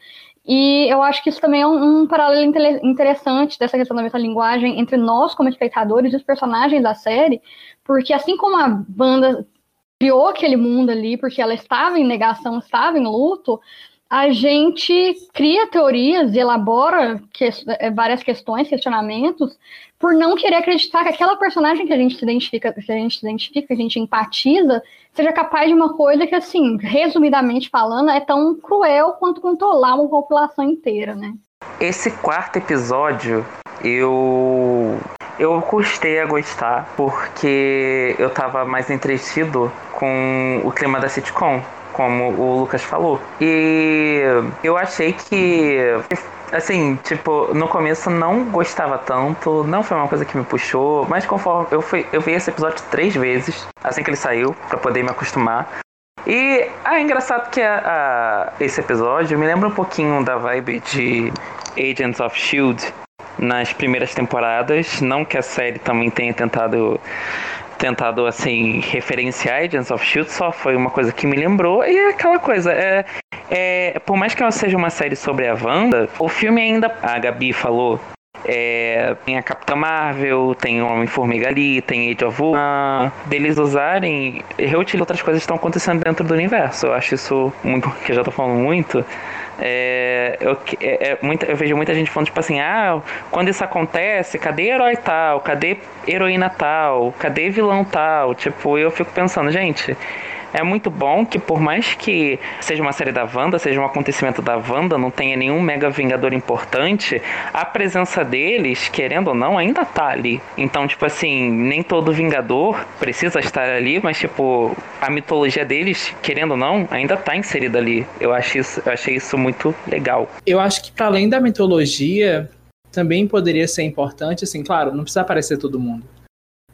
e eu acho que isso também é um, um paralelo interessante dessa questão da metalinguagem entre nós como espectadores e os personagens da série, porque assim como a banda criou aquele mundo ali, porque ela estava em negação, estava em luto, a gente cria teorias e elabora que, eh, várias questões, questionamentos, por não querer acreditar que aquela personagem que a gente se identifica, que a gente identifica, que a gente empatiza, seja capaz de uma coisa que, assim, resumidamente falando, é tão cruel quanto controlar uma população inteira, né? Esse quarto episódio, eu eu custei a gostar porque eu tava mais entretido com o clima da sitcom, como o Lucas falou. E eu achei que assim, tipo, no começo não gostava tanto, não foi uma coisa que me puxou, mas conforme eu fui, eu vi esse episódio três vezes, assim que ele saiu, para poder me acostumar. E ah, é engraçado que a, a, esse episódio me lembra um pouquinho da vibe de Agents of Shield, nas primeiras temporadas. Não que a série também tenha tentado tentado assim referenciar Agents of Shield, só foi uma coisa que me lembrou e é aquela coisa, é, é por mais que ela seja uma série sobre a Wanda, o filme ainda a Gabi falou é, tem a Capitã Marvel, tem o Homem-Formiga ali, tem Age of Ultron. Deles usarem, reutilizar outras coisas que estão acontecendo dentro do universo. Eu acho isso muito, que eu já tô falando muito, é, eu, é, é, muita, eu vejo muita gente falando, tipo assim, ah, quando isso acontece, cadê herói tal? Cadê heroína tal? Cadê vilão tal? Tipo, eu fico pensando, gente, é muito bom que por mais que seja uma série da Wanda, seja um acontecimento da Wanda, não tenha nenhum mega vingador importante, a presença deles, querendo ou não, ainda tá ali. Então, tipo assim, nem todo vingador precisa estar ali, mas tipo, a mitologia deles, querendo ou não, ainda tá inserida ali. Eu achei isso, eu achei isso muito legal. Eu acho que para além da mitologia, também poderia ser importante, assim, claro, não precisa aparecer todo mundo.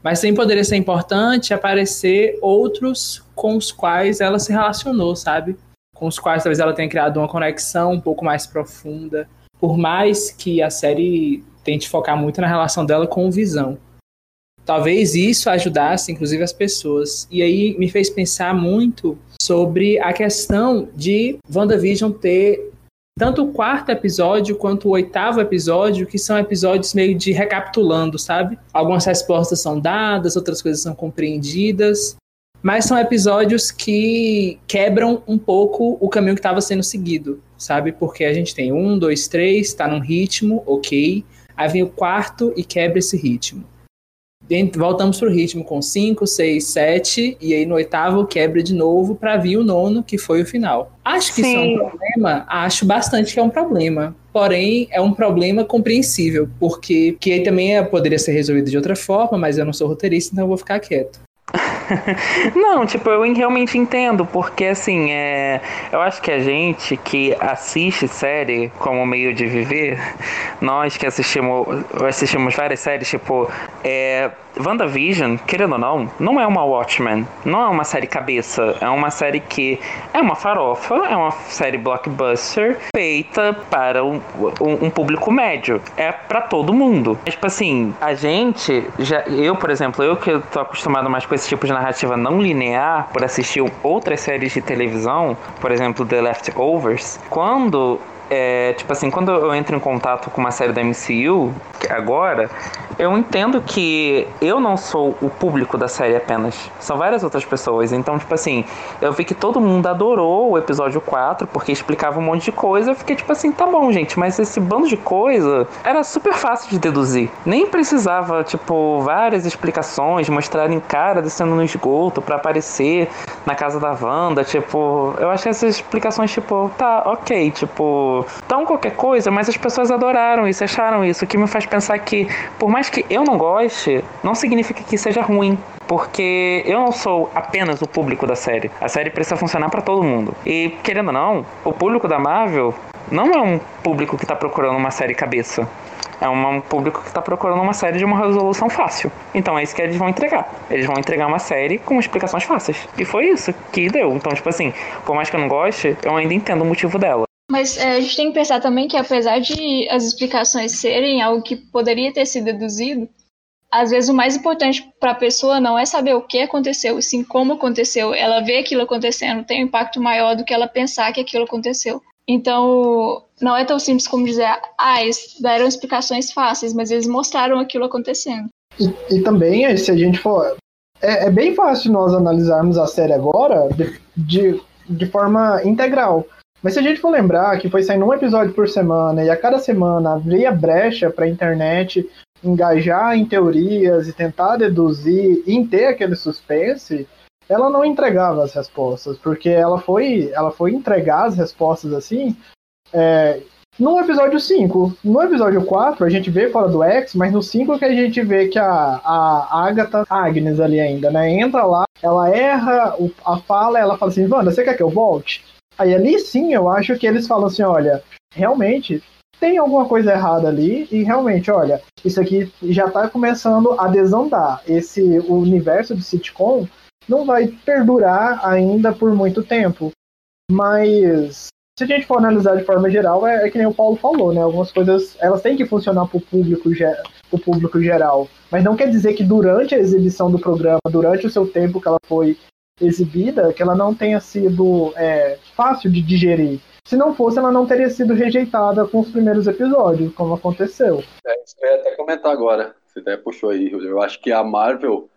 Mas também poderia ser importante aparecer outros com os quais ela se relacionou, sabe? Com os quais talvez ela tenha criado uma conexão um pouco mais profunda. por mais que a série tente focar muito na relação dela com o Visão. Talvez isso ajudasse, inclusive, as pessoas. E aí me fez pensar muito sobre a questão de WandaVision ter tanto o quarto episódio quanto o oitavo episódio, que são episódios meio de recapitulando, sabe? Algumas respostas são dadas, outras coisas são compreendidas, mas são episódios que quebram um pouco o caminho que estava sendo seguido, sabe? Porque a gente tem um, dois, três, está num ritmo, ok. Aí vem o quarto e quebra esse ritmo voltamos pro ritmo com 5, 6, 7, e aí no oitavo quebra de novo para vir o nono, que foi o final. Acho que Sim. isso é um problema? Acho bastante que é um problema. Porém, é um problema compreensível, porque que aí também é, poderia ser resolvido de outra forma, mas eu não sou roteirista, então eu vou ficar quieto. Não, tipo, eu realmente entendo, porque assim, é, eu acho que a gente que assiste série como meio de viver, nós que assistimos, assistimos várias séries, tipo, é, WandaVision, querendo ou não, não é uma Watchmen, não é uma série cabeça, é uma série que é uma farofa, é uma série blockbuster feita para um, um, um público médio, é para todo mundo. Tipo assim, a gente, já, eu, por exemplo, eu que tô acostumado mais com esse tipo de narrativa não linear, por assistir outras séries de televisão, por exemplo, The Leftovers, quando é, tipo assim, quando eu entro em contato com uma série da MCU, agora, eu entendo que eu não sou o público da série apenas. São várias outras pessoas. Então, tipo assim, eu vi que todo mundo adorou o episódio 4, porque explicava um monte de coisa. Eu fiquei tipo assim, tá bom, gente, mas esse bando de coisa era super fácil de deduzir. Nem precisava, tipo, várias explicações, mostrarem cara descendo no esgoto para aparecer na casa da Wanda. Tipo, eu achei essas explicações, tipo, tá, ok, tipo, tão qualquer coisa, mas as pessoas adoraram isso, acharam isso, o que me faz pensar que, por mais que eu não goste, não significa que seja ruim. Porque eu não sou apenas o público da série. A série precisa funcionar para todo mundo. E, querendo ou não, o público da Marvel não é um público que está procurando uma série cabeça. É um público que está procurando uma série de uma resolução fácil. Então é isso que eles vão entregar. Eles vão entregar uma série com explicações fáceis. E foi isso que deu. Então, tipo assim, por mais que eu não goste, eu ainda entendo o motivo dela. Mas é, a gente tem que pensar também que, apesar de as explicações serem algo que poderia ter sido deduzido, às vezes o mais importante para a pessoa não é saber o que aconteceu, e sim como aconteceu. Ela vê aquilo acontecendo tem um impacto maior do que ela pensar que aquilo aconteceu. Então, não é tão simples como dizer, ah, eles deram explicações fáceis, mas eles mostraram aquilo acontecendo. E, e também, se a gente for. É, é, bem fácil nós analisarmos a série agora de, de, de forma integral. Mas se a gente for lembrar que foi saindo um episódio por semana e a cada semana abria brecha para a internet engajar em teorias e tentar deduzir e ter aquele suspense, ela não entregava as respostas, porque ela foi, ela foi entregar as respostas assim é, no episódio 5. No episódio 4, a gente vê fora do X, mas no 5 que a gente vê que a, a Agatha, Agnes ali ainda, né, entra lá, ela erra a fala, ela fala assim, Wanda, você quer que eu volte? Aí ali sim eu acho que eles falam assim, olha, realmente tem alguma coisa errada ali e realmente, olha, isso aqui já está começando a desandar. Esse universo de sitcom não vai perdurar ainda por muito tempo. Mas se a gente for analisar de forma geral, é, é que nem o Paulo falou, né? Algumas coisas elas têm que funcionar para o público, público geral. Mas não quer dizer que durante a exibição do programa, durante o seu tempo que ela foi exibida que ela não tenha sido é, fácil de digerir. Se não fosse, ela não teria sido rejeitada com os primeiros episódios, como aconteceu. É, isso que eu ia até comentar agora. Você até puxou aí, Eu acho que a Marvel,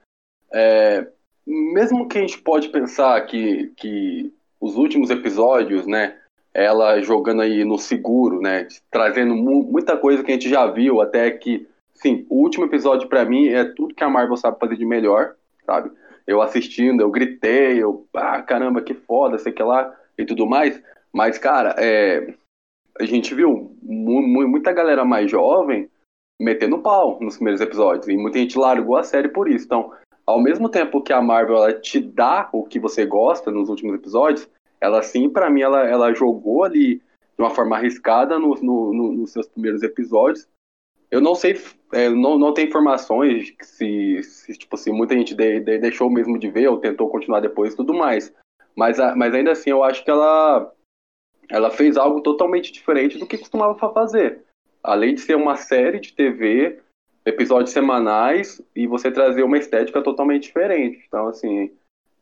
é, mesmo que a gente pode pensar que, que os últimos episódios, né, ela jogando aí no seguro, né, trazendo mu muita coisa que a gente já viu, até que, sim, o último episódio para mim é tudo que a Marvel sabe fazer de melhor, sabe? Eu assistindo, eu gritei, eu, ah, caramba, que foda, sei que lá, e tudo mais. Mas, cara, é, a gente viu mu muita galera mais jovem metendo pau nos primeiros episódios, e muita gente largou a série por isso. Então, ao mesmo tempo que a Marvel ela te dá o que você gosta nos últimos episódios, ela sim, para mim, ela, ela jogou ali de uma forma arriscada no, no, no, nos seus primeiros episódios, eu não sei, é, não, não tem informações se, se, tipo assim, muita gente de, de, deixou mesmo de ver ou tentou continuar depois e tudo mais. Mas, mas ainda assim, eu acho que ela, ela fez algo totalmente diferente do que costumava fazer. Além de ser uma série de TV, episódios semanais, e você trazer uma estética totalmente diferente. Então, assim,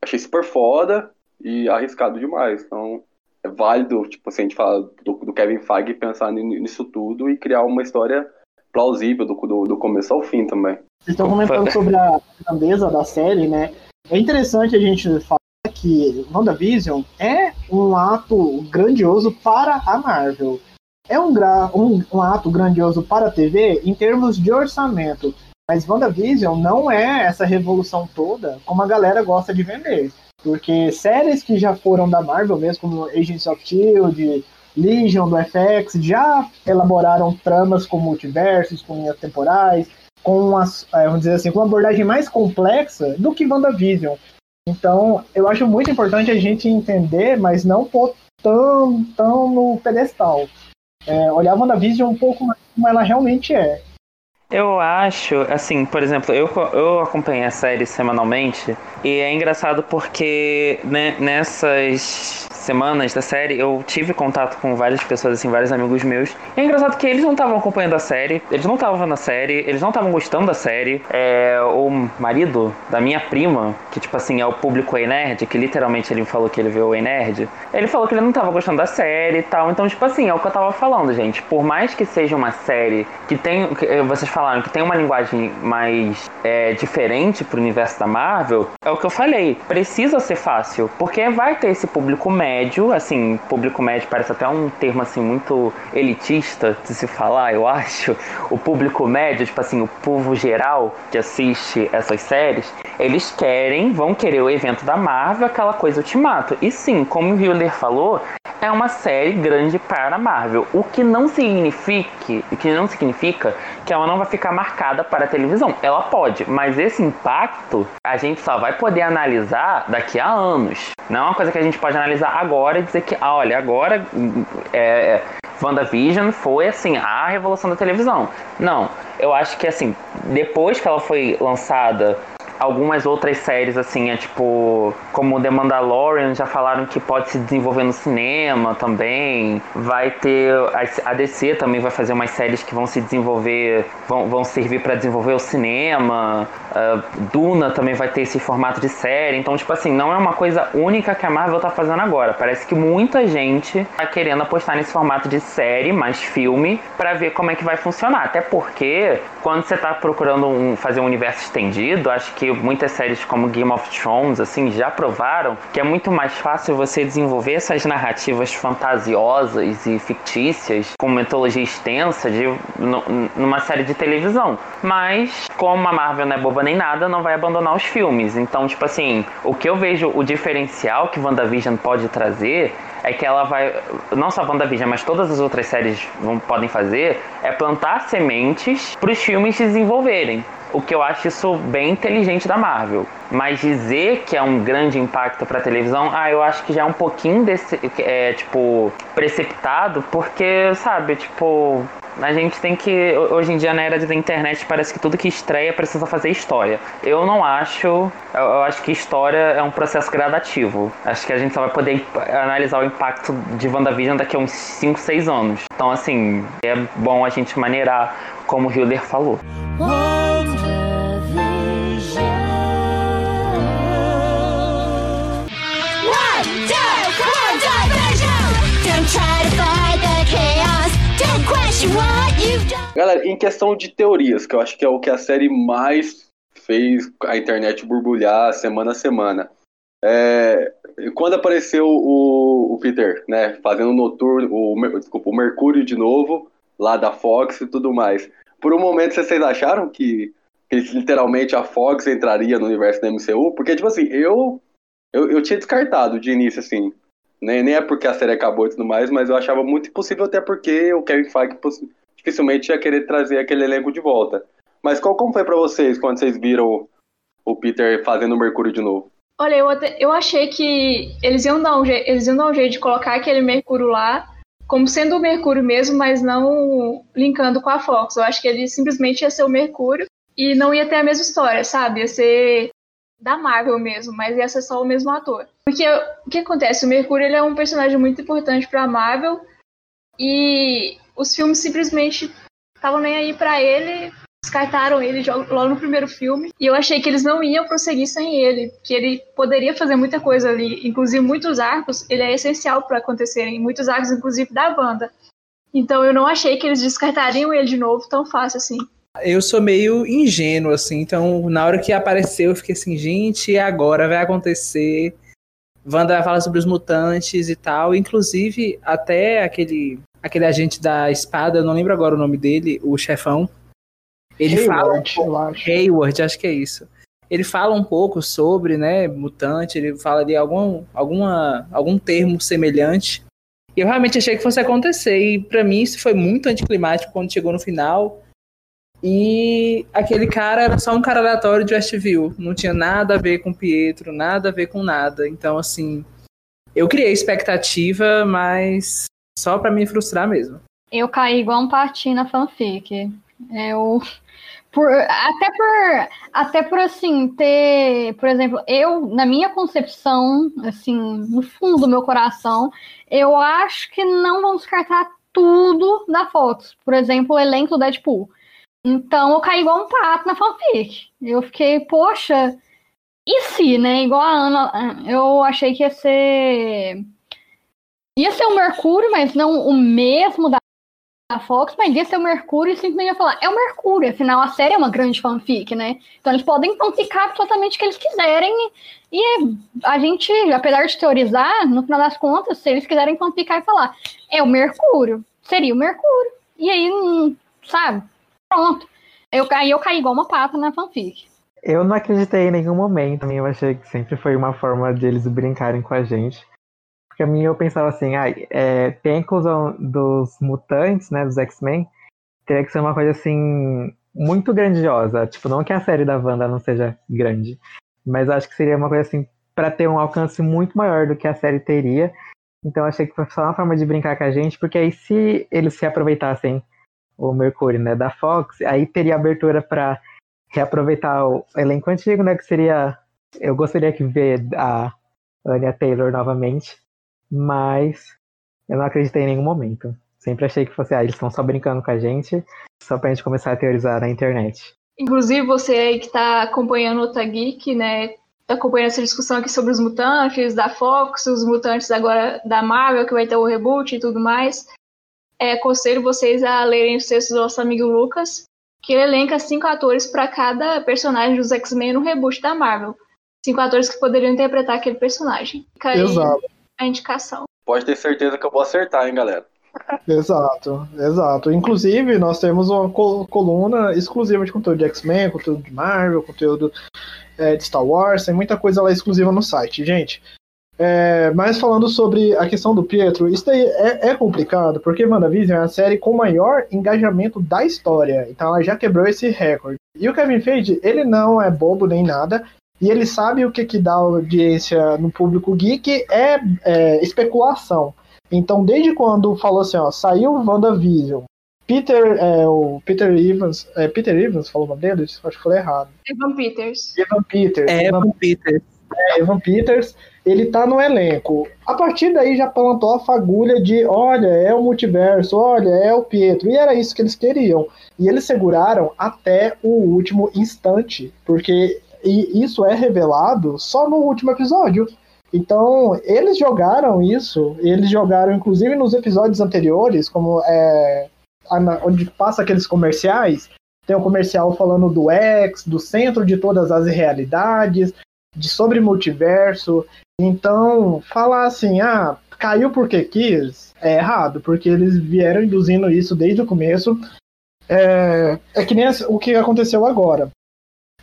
achei super foda e arriscado demais. Então, é válido, tipo assim, a gente fala do, do Kevin Feige pensar nisso tudo e criar uma história plausível do, do, do começo ao fim também. Vocês estão comentando sobre a grandeza da série, né? É interessante a gente falar que WandaVision é um ato grandioso para a Marvel. É um, um, um ato grandioso para a TV em termos de orçamento. Mas WandaVision não é essa revolução toda como a galera gosta de vender. Porque séries que já foram da Marvel, mesmo como Agents of Shield, Legion do FX, já elaboraram tramas com multiversos, com linhas temporais, com uma, é, vamos dizer assim, com uma abordagem mais complexa do que WandaVision. Então, eu acho muito importante a gente entender, mas não pôr tão, tão no pedestal. É, olhar a WandaVision um pouco mais como ela realmente é. Eu acho, assim, por exemplo, eu, eu acompanhei a série semanalmente e é engraçado porque né, nessas semanas da série, eu tive contato com várias pessoas, assim, vários amigos meus. E é engraçado que eles não estavam acompanhando a série, eles não estavam vendo a série, eles não estavam gostando da série. É, o marido da minha prima, que tipo assim, é o público E-Nerd, que literalmente ele falou que ele viu o E-Nerd, ele falou que ele não estava gostando da série e tal. Então, tipo assim, é o que eu tava falando, gente. Por mais que seja uma série que tem, que eh, vocês falaram, que tem uma linguagem mais é, diferente pro universo da Marvel, é o que eu falei. Precisa ser fácil, porque vai ter esse público médio médio, assim, público médio parece até um termo assim muito elitista de se falar, eu acho. O público médio, tipo assim, o povo geral que assiste essas séries, eles querem, vão querer o evento da Marvel, aquela coisa ultimato. E sim, como o Hiller falou, é uma série grande para a Marvel, o que não significa, que não significa que ela não vai ficar marcada para a televisão. Ela pode, mas esse impacto a gente só vai poder analisar daqui a anos. Não é uma coisa que a gente pode analisar agora e dizer que, ah, olha, agora é, WandaVision foi assim a revolução da televisão. Não, eu acho que assim, depois que ela foi lançada algumas outras séries, assim, é tipo, como The Mandalorian, já falaram que pode se desenvolver no cinema também. Vai ter. A DC também vai fazer umas séries que vão se desenvolver, vão, vão servir para desenvolver o cinema. Uh, Duna também vai ter esse formato de série. Então, tipo assim, não é uma coisa única que a Marvel tá fazendo agora. Parece que muita gente tá querendo apostar nesse formato de série, mais filme, para ver como é que vai funcionar. Até porque, quando você tá procurando um, fazer um universo estendido, acho que muitas séries como Game of Thrones assim já provaram que é muito mais fácil você desenvolver essas narrativas fantasiosas e fictícias com mitologia extensa de numa série de televisão. Mas como a Marvel não é boba nem nada, não vai abandonar os filmes. Então, tipo assim, o que eu vejo o diferencial que WandaVision pode trazer é que ela vai, não só WandaVision, mas todas as outras séries vão, podem fazer, é plantar sementes para os filmes se desenvolverem o que eu acho isso bem inteligente da Marvel. Mas dizer que é um grande impacto para televisão, ah, eu acho que já é um pouquinho desse, é, tipo, precipitado, porque, sabe, tipo, a gente tem que. Hoje em dia, na era da internet, parece que tudo que estreia precisa fazer história. Eu não acho. Eu, acho que história é um processo gradativo. Acho que a gente só vai poder analisar o impacto de WandaVision daqui a uns 5, 6 anos. Então, assim, é bom a gente maneirar, como o Hilder falou. Galera, em questão de teorias, que eu acho que é o que a série mais fez a internet borbulhar semana a semana. É, quando apareceu o, o, Peter, né, fazendo o noturno, o, desculpa, o Mercúrio de novo, lá da Fox e tudo mais. Por um momento vocês acharam que, que literalmente a Fox entraria no universo da MCU? Porque, tipo assim, eu, eu, eu tinha descartado de início, assim. Nem, nem é porque a série acabou e tudo mais, mas eu achava muito impossível, até porque o Kevin Feige dificilmente ia querer trazer aquele elenco de volta. Mas qual como foi para vocês quando vocês viram o Peter fazendo o Mercúrio de novo? Olha, eu, até, eu achei que eles iam, dar um eles iam dar um jeito de colocar aquele Mercúrio lá como sendo o Mercúrio mesmo, mas não linkando com a Fox. Eu acho que ele simplesmente ia ser o Mercúrio e não ia ter a mesma história, sabe? Ia ser da Marvel mesmo, mas ia ser só o mesmo ator. Porque o que acontece? O Mercúrio ele é um personagem muito importante para a Marvel e os filmes simplesmente estavam nem aí para ele, descartaram ele logo no primeiro filme. E eu achei que eles não iam prosseguir sem ele, que ele poderia fazer muita coisa ali, inclusive muitos arcos, ele é essencial para acontecerem, muitos arcos inclusive da banda. Então eu não achei que eles descartariam ele de novo tão fácil assim. Eu sou meio ingênuo, assim, então na hora que apareceu eu fiquei assim, gente, agora vai acontecer. Wanda fala sobre os mutantes e tal, inclusive até aquele aquele agente da espada, eu não lembro agora o nome dele, o chefão. Ele Hayward, fala acho. Hayward, acho que é isso. Ele fala um pouco sobre, né, mutante, ele fala de algum, alguma, algum termo semelhante. E eu realmente achei que fosse acontecer. E pra mim isso foi muito anticlimático quando chegou no final. E aquele cara era só um cara aleatório de Westview. Não tinha nada a ver com Pietro, nada a ver com nada. Então, assim, eu criei expectativa, mas só pra me frustrar mesmo. Eu caí igual um patinho na fanfic. Eu. Por, até por. Até por assim, ter. Por exemplo, eu, na minha concepção, assim, no fundo do meu coração, eu acho que não vão descartar tudo da Fox. Por exemplo, o elenco do Deadpool. Então eu caí igual um pato na fanfic. Eu fiquei, poxa, e se, né? Igual a Ana, eu achei que ia ser. Ia ser o Mercúrio, mas não o mesmo da, da Fox, mas ia ser o Mercúrio e simplesmente ia falar, é o Mercúrio, afinal a série é uma grande fanfic, né? Então eles podem fanficar absolutamente o que eles quiserem. E a gente, apesar de teorizar, no final das contas, se eles quiserem fanficar e falar, é o Mercúrio, seria o Mercúrio. E aí, hum, sabe? Pronto. Eu, aí eu caí igual uma pata na fanfic. Eu não acreditei em nenhum momento. Eu achei que sempre foi uma forma de eles brincarem com a gente. Porque a mim eu pensava assim, ah, é, tem a inclusão dos mutantes, né, dos X-Men, teria que ser uma coisa assim, muito grandiosa. Tipo, não que a série da Wanda não seja grande, mas acho que seria uma coisa assim, para ter um alcance muito maior do que a série teria. Então achei que foi só uma forma de brincar com a gente, porque aí se eles se aproveitassem o Mercúrio, né, da Fox, aí teria abertura para reaproveitar o elenco antigo, né, que seria eu gostaria que ver a Anya Taylor novamente, mas eu não acreditei em nenhum momento. Sempre achei que fosse, ah, eles estão só brincando com a gente, só pra gente começar a teorizar na internet. Inclusive, você aí que tá acompanhando o Tageek, né? Tá acompanhando essa discussão aqui sobre os mutantes da Fox, os mutantes agora da Marvel, que vai ter o reboot e tudo mais. É, aconselho vocês a lerem os textos do nosso amigo Lucas, que ele elenca cinco atores para cada personagem dos X-Men no reboot da Marvel. Cinco atores que poderiam interpretar aquele personagem. Fica aí Exato. a indicação. Pode ter certeza que eu vou acertar, hein, galera. Exato, exato. Inclusive, nós temos uma col- coluna exclusiva de conteúdo de X-Men, conteúdo de Marvel, conteúdo é, de Star Wars, tem muita coisa lá exclusiva no site, gente. É, mas falando sobre a questão do Pietro, isso daí é, é complicado, porque WandaVision é a série com maior engajamento da história, então ela já quebrou esse recorde. E o Kevin Feige, ele não é bobo nem nada, e ele sabe o que, que dá audiência no público geek é, é especulação. Então, desde quando falou assim, ó, saiu WandaVision, Peter, é, o Peter Evans, é, Peter Evans falou o nome dele? Acho que falei errado. Evan Peters. Evan Peters. É, Evan, Peter. é, Evan Peters, ele tá no elenco. A partir daí já plantou a fagulha de, olha, é o multiverso, olha, é o Pietro. E era isso que eles queriam. E eles seguraram até o último instante, porque isso é revelado só no último episódio. Então, eles jogaram isso, eles jogaram inclusive nos episódios anteriores, como é, onde passa aqueles comerciais, tem um comercial falando do X, do centro de todas as realidades, de sobre multiverso. Então, falar assim, ah, caiu porque quis, é errado, porque eles vieram induzindo isso desde o começo. É, é que nem o que aconteceu agora.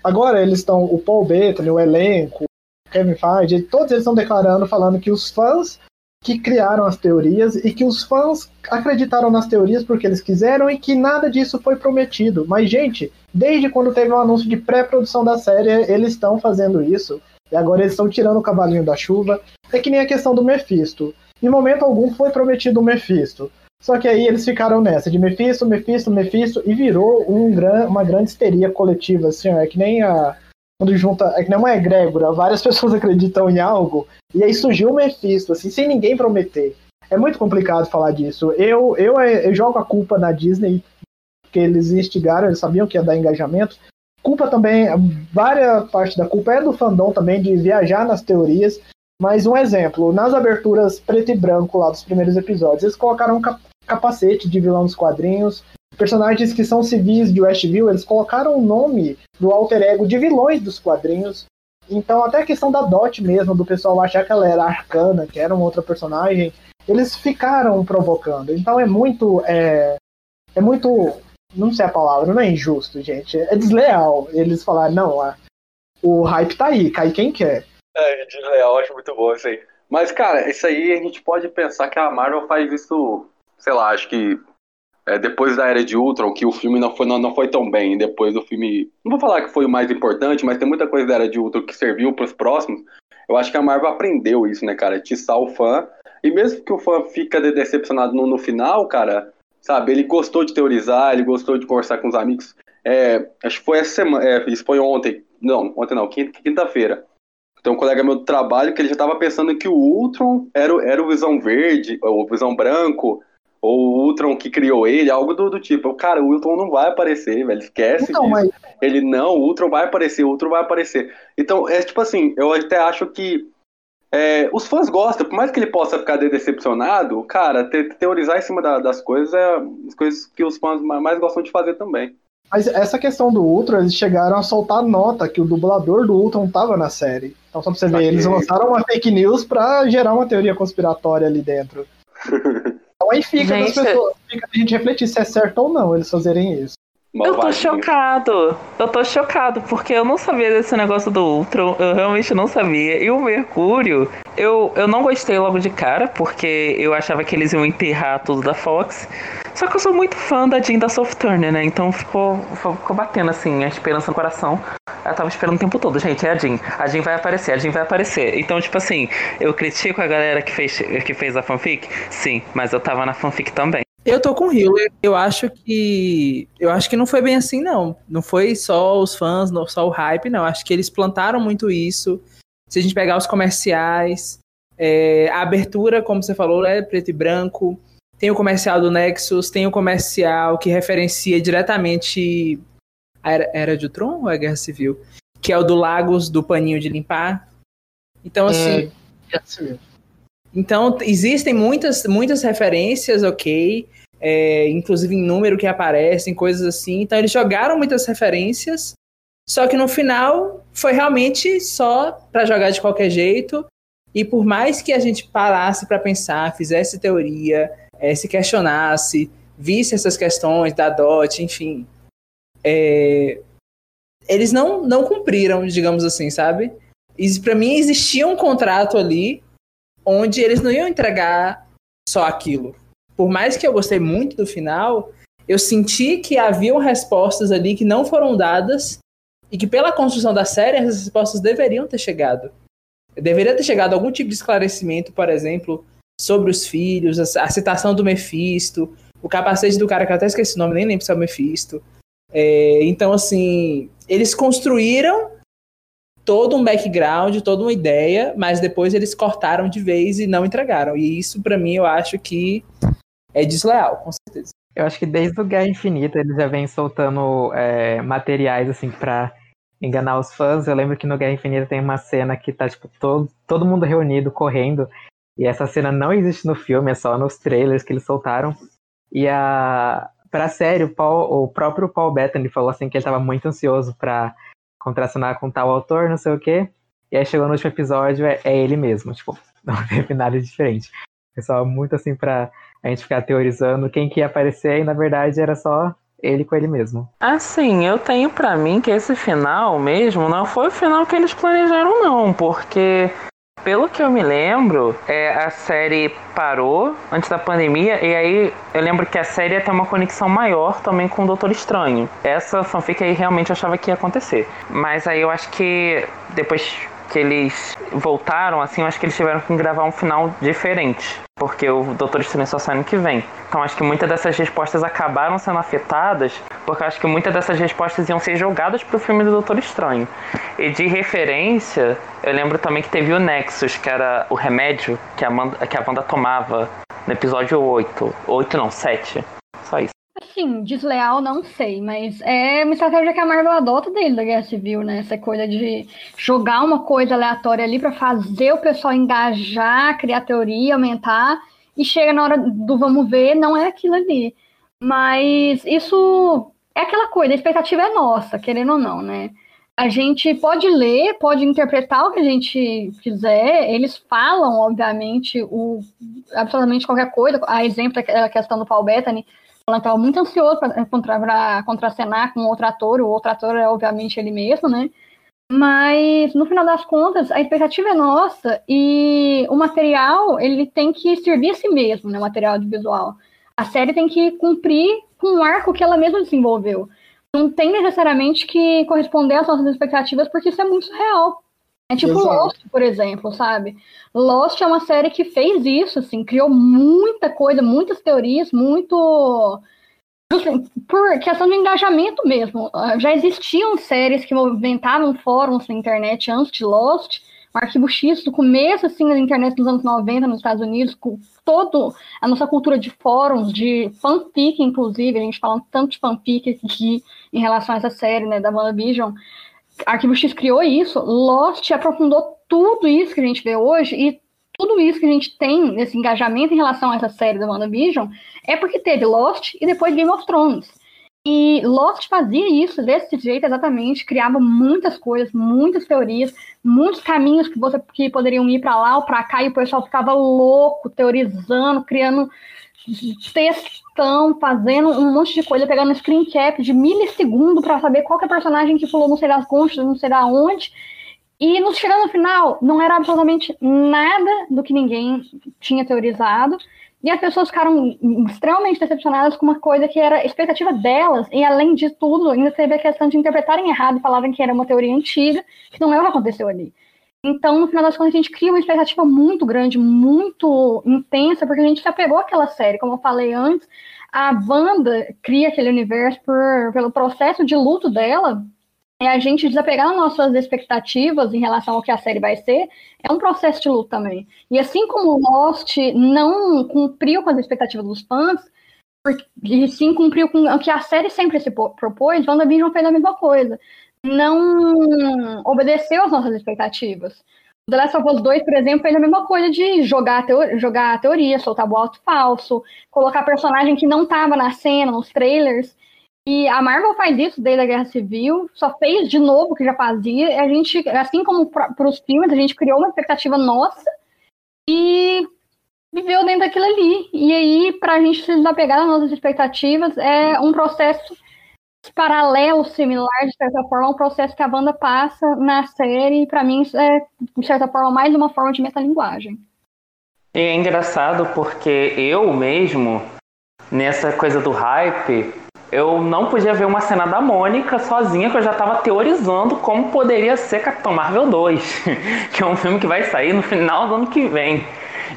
Agora eles estão, o Paul Bettany, o elenco, Kevin Feige, todos eles estão declarando, falando que os fãs que criaram as teorias e que os fãs acreditaram nas teorias porque eles quiseram e que nada disso foi prometido. Mas, gente, desde quando teve um anúncio de pré-produção da série, eles estão fazendo isso. E agora eles estão tirando o cavalinho da chuva. É que nem a questão do Mephisto. Em momento algum foi prometido o Mephisto. Só que aí eles ficaram nessa de Mephisto, Mephisto, Mephisto e virou um gran, uma grande histeria coletiva, assim, ó, é que nem a, quando junta, é que nem uma egrégora, várias pessoas acreditam em algo, e aí surgiu o Mephisto, assim, sem ninguém prometer. É muito complicado falar disso. Eu, eu, eu jogo a culpa na Disney, que eles instigaram, eles sabiam que ia dar engajamento. Culpa também, várias parte da culpa é do fandom também, de viajar nas teorias. Mas um exemplo, nas aberturas preto e branco lá dos primeiros episódios, eles colocaram um capacete de vilão dos quadrinhos, personagens que são civis de Westview, eles colocaram o nome do alter ego de vilões dos quadrinhos. Então, até a questão da Dot mesmo, do pessoal achar que ela era arcana, que era uma outra personagem, eles ficaram provocando. Então é muito. É, é muito. Não sei a palavra, não é injusto, gente. É desleal. Eles falaram, não, o hype tá aí, cai quem quer. É, desleal, acho muito bom isso aí. Mas, cara, isso aí a gente pode pensar que a Marvel faz isso, sei lá, acho que é, depois da Era de Ultron, que o filme não foi, não, não foi tão bem, depois do filme. Não vou falar que foi o mais importante, mas tem muita coisa da Era de Ultron que serviu para os próximos. Eu acho que a Marvel aprendeu isso, né, cara? Tiçar o fã e mesmo que o fã fica decepcionado no, no final, cara, sabe, ele gostou de teorizar, ele gostou de conversar com os amigos. É, acho que foi essa semana, é, isso foi ontem, não, ontem não, quinta-feira. Tem um colega meu do trabalho que ele já estava pensando que o Ultron era, era o Visão Verde, ou o Visão Branco, ou o Ultron que criou ele, algo do, do tipo. Cara, o Ultron não vai aparecer, velho, esquece então, disso. Mas... Ele, não, o Ultron vai aparecer, o Ultron vai aparecer. Então, é tipo assim, eu até acho que é, os fãs gostam, por mais que ele possa ficar decepcionado, cara, te, teorizar em cima da, das coisas é as coisas que os fãs mais gostam de fazer também. Mas essa questão do Ultron, eles chegaram a soltar nota que o dublador do Ultron tava na série. Então, só pra você ver, eles lançaram uma fake news pra gerar uma teoria conspiratória ali dentro. então aí fica gente... pessoas, fica a gente refletir se é certo ou não eles fazerem isso. Eu tô chocado. Eu tô chocado, porque eu não sabia desse negócio do Ultron. Eu realmente não sabia. E o Mercúrio, eu, eu não gostei logo de cara, porque eu achava que eles iam enterrar tudo da Fox. Só que eu sou muito fã da Jean da Soft Turner, né? Então ficou, ficou batendo assim, a esperança no coração. Eu tava esperando o tempo todo, gente, é a Jean. A Jean vai aparecer, a Jean vai aparecer. Então, tipo assim, eu critico a galera que fez, que fez a fanfic? Sim, mas eu tava na fanfic também. Eu tô com o Hiller. Eu acho que. Eu acho que não foi bem assim, não. Não foi só os fãs, não, só o hype, não. Acho que eles plantaram muito isso. Se a gente pegar os comerciais, é, a abertura, como você falou, é preto e branco. Tem o comercial do Nexus, tem o comercial que referencia diretamente a Era, Era de Ultron ou a Guerra Civil? Que é o do Lagos do paninho de limpar. Então, assim. É, é então, existem muitas, muitas referências, ok? É, inclusive em número que aparecem, coisas assim. Então, eles jogaram muitas referências, só que no final foi realmente só para jogar de qualquer jeito. E por mais que a gente parasse para pensar, fizesse teoria, é, se questionasse, visse essas questões da DOT, enfim, é, eles não, não cumpriram, digamos assim, sabe? Para mim existia um contrato ali onde eles não iam entregar só aquilo. Por mais que eu gostei muito do final, eu senti que haviam respostas ali que não foram dadas e que pela construção da série essas respostas deveriam ter chegado. Deveria ter chegado algum tipo de esclarecimento, por exemplo, sobre os filhos, a, citação do Mephisto, o capacete do cara que eu até esqueci o nome, nem lembro se é o Mephisto. É, então, assim, eles construíram todo um background, toda uma ideia, mas depois eles cortaram de vez e não entregaram. E isso, para mim, eu acho que é desleal, com certeza. Eu acho que desde o Guerra Infinita eles já vêm soltando é, materiais, assim, pra enganar os fãs. Eu lembro que no Guerra Infinita tem uma cena que tá, tipo, todo, todo mundo reunido, correndo. E essa cena não existe no filme, é só nos trailers que eles soltaram. E a... Pra série, o, Paul, o próprio Paul Bettany falou assim que ele tava muito ansioso pra contracionar com tal autor, não sei o quê. E aí chegou no último episódio, é, é ele mesmo, tipo, não teve nada diferente. Pessoal, muito assim pra a gente ficar teorizando quem que ia aparecer e na verdade era só ele com ele mesmo. Assim, eu tenho para mim que esse final mesmo não foi o final que eles planejaram não, porque pelo que eu me lembro, é, a série parou antes da pandemia e aí eu lembro que a série ia ter uma conexão maior também com o Doutor Estranho. Essa fanfic aí realmente eu achava que ia acontecer. Mas aí eu acho que depois que eles voltaram, assim, eu acho que eles tiveram que gravar um final diferente. Porque o Doutor Estranho só sai ano que vem. Então acho que muitas dessas respostas acabaram sendo afetadas, porque acho que muitas dessas respostas iam ser jogadas pro filme do Doutor Estranho. E de referência, eu lembro também que teve o Nexus, que era o remédio que a, Amanda, que a Wanda tomava no episódio 8. 8 não, 7. Assim, desleal não sei, mas é uma estratégia que a Marvel adota dele da Guerra Civil, né? Essa coisa de jogar uma coisa aleatória ali para fazer o pessoal engajar, criar teoria, aumentar, e chega na hora do vamos ver, não é aquilo ali. Mas isso é aquela coisa, a expectativa é nossa, querendo ou não, né? A gente pode ler, pode interpretar o que a gente quiser, eles falam, obviamente, o, absolutamente qualquer coisa, a exemplo da questão do Paul Bettany, ela estava muito ansioso para contra, contracenar com outro ator, o outro ator é obviamente ele mesmo, né? Mas no final das contas, a expectativa é nossa e o material ele tem que servir a si mesmo, né? O material audiovisual. A série tem que cumprir com o arco que ela mesma desenvolveu. Não tem necessariamente que corresponder às nossas expectativas, porque isso é muito real. É tipo Exato. Lost, por exemplo, sabe? Lost é uma série que fez isso, assim, criou muita coisa, muitas teorias, muito. assim, por questão de engajamento mesmo. Ah, Já existiam séries que movimentavam fóruns na internet antes de Lost. O Arquivo X, do começo, assim, da internet nos anos 90, nos Estados Unidos, com toda a nossa cultura de fóruns, de fanfic, inclusive, a gente falando tanto de fanfic aqui em relação a essa série, né, da WandaVision. Arquivo X criou isso, Lost aprofundou tudo isso que a gente vê hoje e tudo isso que a gente tem nesse engajamento em relação a essa série da WandaVision é porque teve Lost e depois Game of Thrones. E Lost fazia isso desse jeito exatamente, criava muitas coisas, muitas teorias, muitos caminhos que você que poderiam ir para lá ou para cá e o pessoal ficava louco, teorizando, criando textão, fazendo um monte de coisa, pegando screen cap de milissegundo para saber qual é o personagem que pulou não sei das conchas, não sei da onde. E no chegando no final, não era absolutamente nada do que ninguém tinha teorizado. E as pessoas ficaram extremamente decepcionadas com uma coisa que era expectativa delas, e além de tudo, ainda teve a questão de interpretarem errado e falavam que era uma teoria antiga, que não é o que aconteceu ali. Então, no final das contas, a gente cria uma expectativa muito grande, muito intensa, porque a gente se apegou àquela série. Como eu falei antes, a Wanda cria aquele universo por, pelo processo de luto dela, e a gente desapegar nossas expectativas em relação ao que a série vai ser, é um processo de luto também. E assim como Lost não cumpriu com as expectativas dos fãs, porque- e sim cumpriu com o que a série sempre se propôs, WandaVision fez a mesma coisa. Não obedeceu às nossas expectativas. The Last of Us 2, por exemplo, fez a mesma coisa de jogar a, jogar a teoria, soltar boato falso, colocar personagem que não estava na cena, nos trailers. E a Marvel faz isso desde a Guerra Civil, só fez de novo o que já fazia. A gente, assim como para os filmes, a gente criou uma expectativa nossa e viveu dentro daquilo ali. E aí, para a gente se desapegar das nossas expectativas, é um processo paralelo, similar, de certa forma, ao processo que a banda passa na série. E para mim, é, de certa forma, mais uma forma de metalinguagem. E é engraçado porque eu mesmo, nessa coisa do hype, eu não podia ver uma cena da Mônica sozinha, que eu já tava teorizando como poderia ser Capitão Marvel 2, que é um filme que vai sair no final do ano que vem.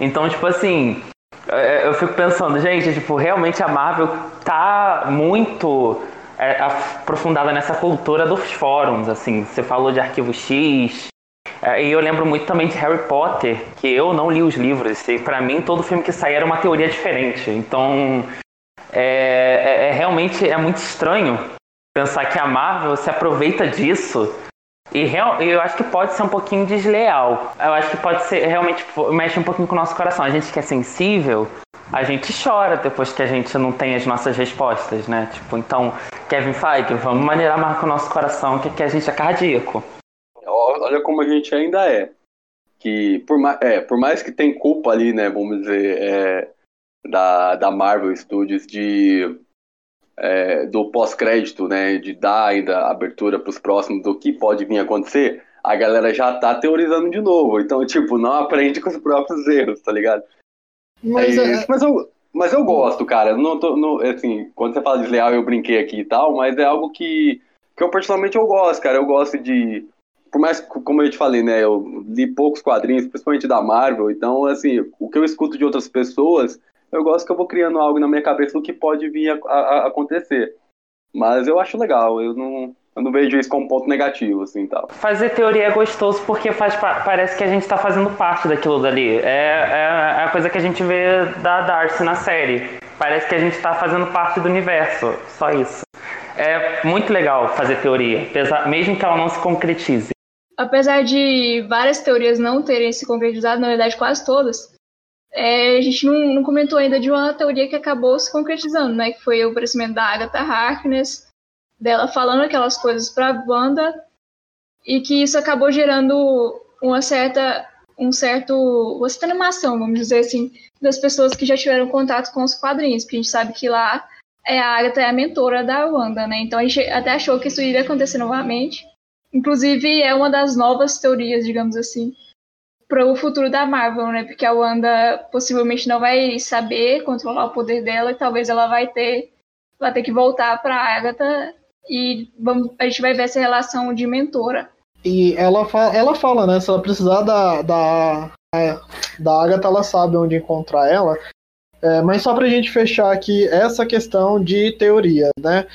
Então, tipo assim, é, eu fico pensando, gente, tipo, realmente a Marvel tá muito é, aprofundada nessa cultura dos fóruns, assim. Você falou de Arquivo X, é, e eu lembro muito também de Harry Potter, que eu não li os livros, e pra mim todo filme que saía era uma teoria diferente. Então, é, é- é realmente é muito estranho pensar que a Marvel se aproveita disso e real- eu acho que pode ser um pouquinho desleal. Eu acho que pode ser realmente mexe um pouquinho com o nosso coração. A gente que é sensível, a gente chora depois que a gente não tem as nossas respostas, né? Tipo, então, Kevin Feige, vamos maneirar mais com o nosso coração, que, que a gente é cardíaco. Olha como a gente ainda é. Que por mais, é, por mais que tem culpa ali, né, vamos dizer, é, da, da Marvel Studios de é, do pós-crédito, né, de dar ainda abertura para os próximos do que pode vir a acontecer, a galera já tá teorizando de novo. Então, tipo, não aprende com os próprios erros, tá ligado? Mas, é isso, mas, eu, mas eu gosto, cara. Não tô, não, assim, quando você fala desleal, eu brinquei aqui e tal, mas é algo que, que eu particularmente eu gosto, cara. Eu gosto de por mais como eu te falei, né, eu li poucos quadrinhos, principalmente da Marvel, então, assim, o que eu escuto de outras pessoas, eu gosto que eu vou criando algo na minha cabeça do que pode vir a, a, a acontecer. Mas eu acho legal, eu não, eu não vejo isso como ponto negativo, assim, tal. Fazer teoria é gostoso porque faz, parece que a gente tá fazendo parte daquilo dali. É, é, é a coisa que a gente vê da Darcy na série. Parece que a gente tá fazendo parte do universo, só isso. É muito legal fazer teoria, mesmo que ela não se concretize. Apesar de várias teorias não terem se concretizado, na verdade quase todas, é, a gente não, não, comentou ainda de uma teoria que acabou se concretizando, né? Que foi o aparecimento da Agatha Harkness, dela falando aquelas coisas para a Wanda, e que isso acabou gerando uma certa, um certo, uma certa animação, vamos dizer assim, das pessoas que já tiveram contato com os quadrinhos, porque a gente sabe que lá é a Agatha é a mentora da Wanda, né? Então a gente até achou que isso iria acontecer novamente. Inclusive, é uma das novas teorias, digamos assim, para o futuro da Marvel, né? Porque a Wanda possivelmente não vai saber controlar o poder dela e talvez ela vai ter, vai ter que voltar para Agatha e vamos, a gente vai ver essa relação de mentora. E ela, fa ela fala, né? Se ela precisar da, da, da Agatha, ela sabe onde encontrar ela. É, mas só pra gente fechar aqui essa questão de teoria, né?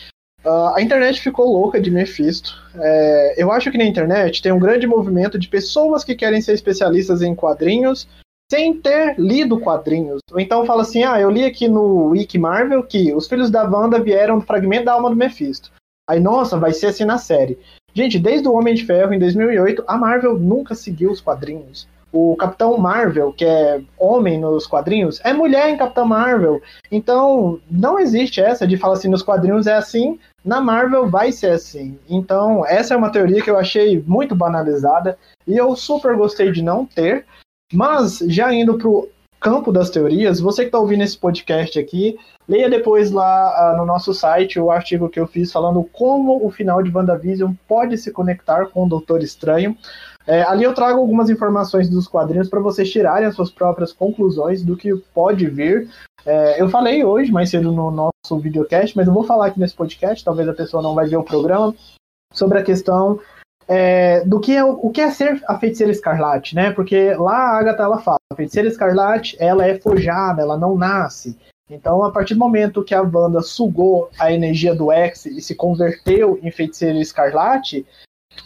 Uh, a internet ficou louca de Mephisto. É, eu acho que na internet tem um grande movimento de pessoas que querem ser especialistas em quadrinhos sem ter lido quadrinhos. Ou então fala assim: ah, eu li aqui no Wiki Marvel que os filhos da Wanda vieram do fragmento da alma do Mephisto. Aí, nossa, vai ser assim na série. Gente, desde o Homem de Ferro em 2008, a Marvel nunca seguiu os quadrinhos. O Capitão Marvel, que é homem nos quadrinhos, é mulher em Capitão Marvel. Então, não existe essa de falar assim, nos quadrinhos é assim, na Marvel vai ser assim. Então, essa é uma teoria que eu achei muito banalizada e eu super gostei de não ter. Mas, já indo pro campo das teorias, você que está ouvindo esse podcast aqui, leia depois lá uh, no nosso site o artigo que eu fiz falando como o final de WandaVision pode se conectar com o Doutor Estranho. É, ali eu trago algumas informações dos quadrinhos para vocês tirarem as suas próprias conclusões do que pode vir. É, eu falei hoje, mais cedo no nosso videocast, mas eu vou falar aqui nesse podcast, talvez a pessoa não vai ver o programa, sobre a questão é, do que é o que é ser a feiticeira escarlate, né? Porque lá a Agatha ela fala, a feiticeira escarlate ela é forjada, ela não nasce. Então, a partir do momento que a Wanda sugou a energia do X e se converteu em feiticeira escarlate,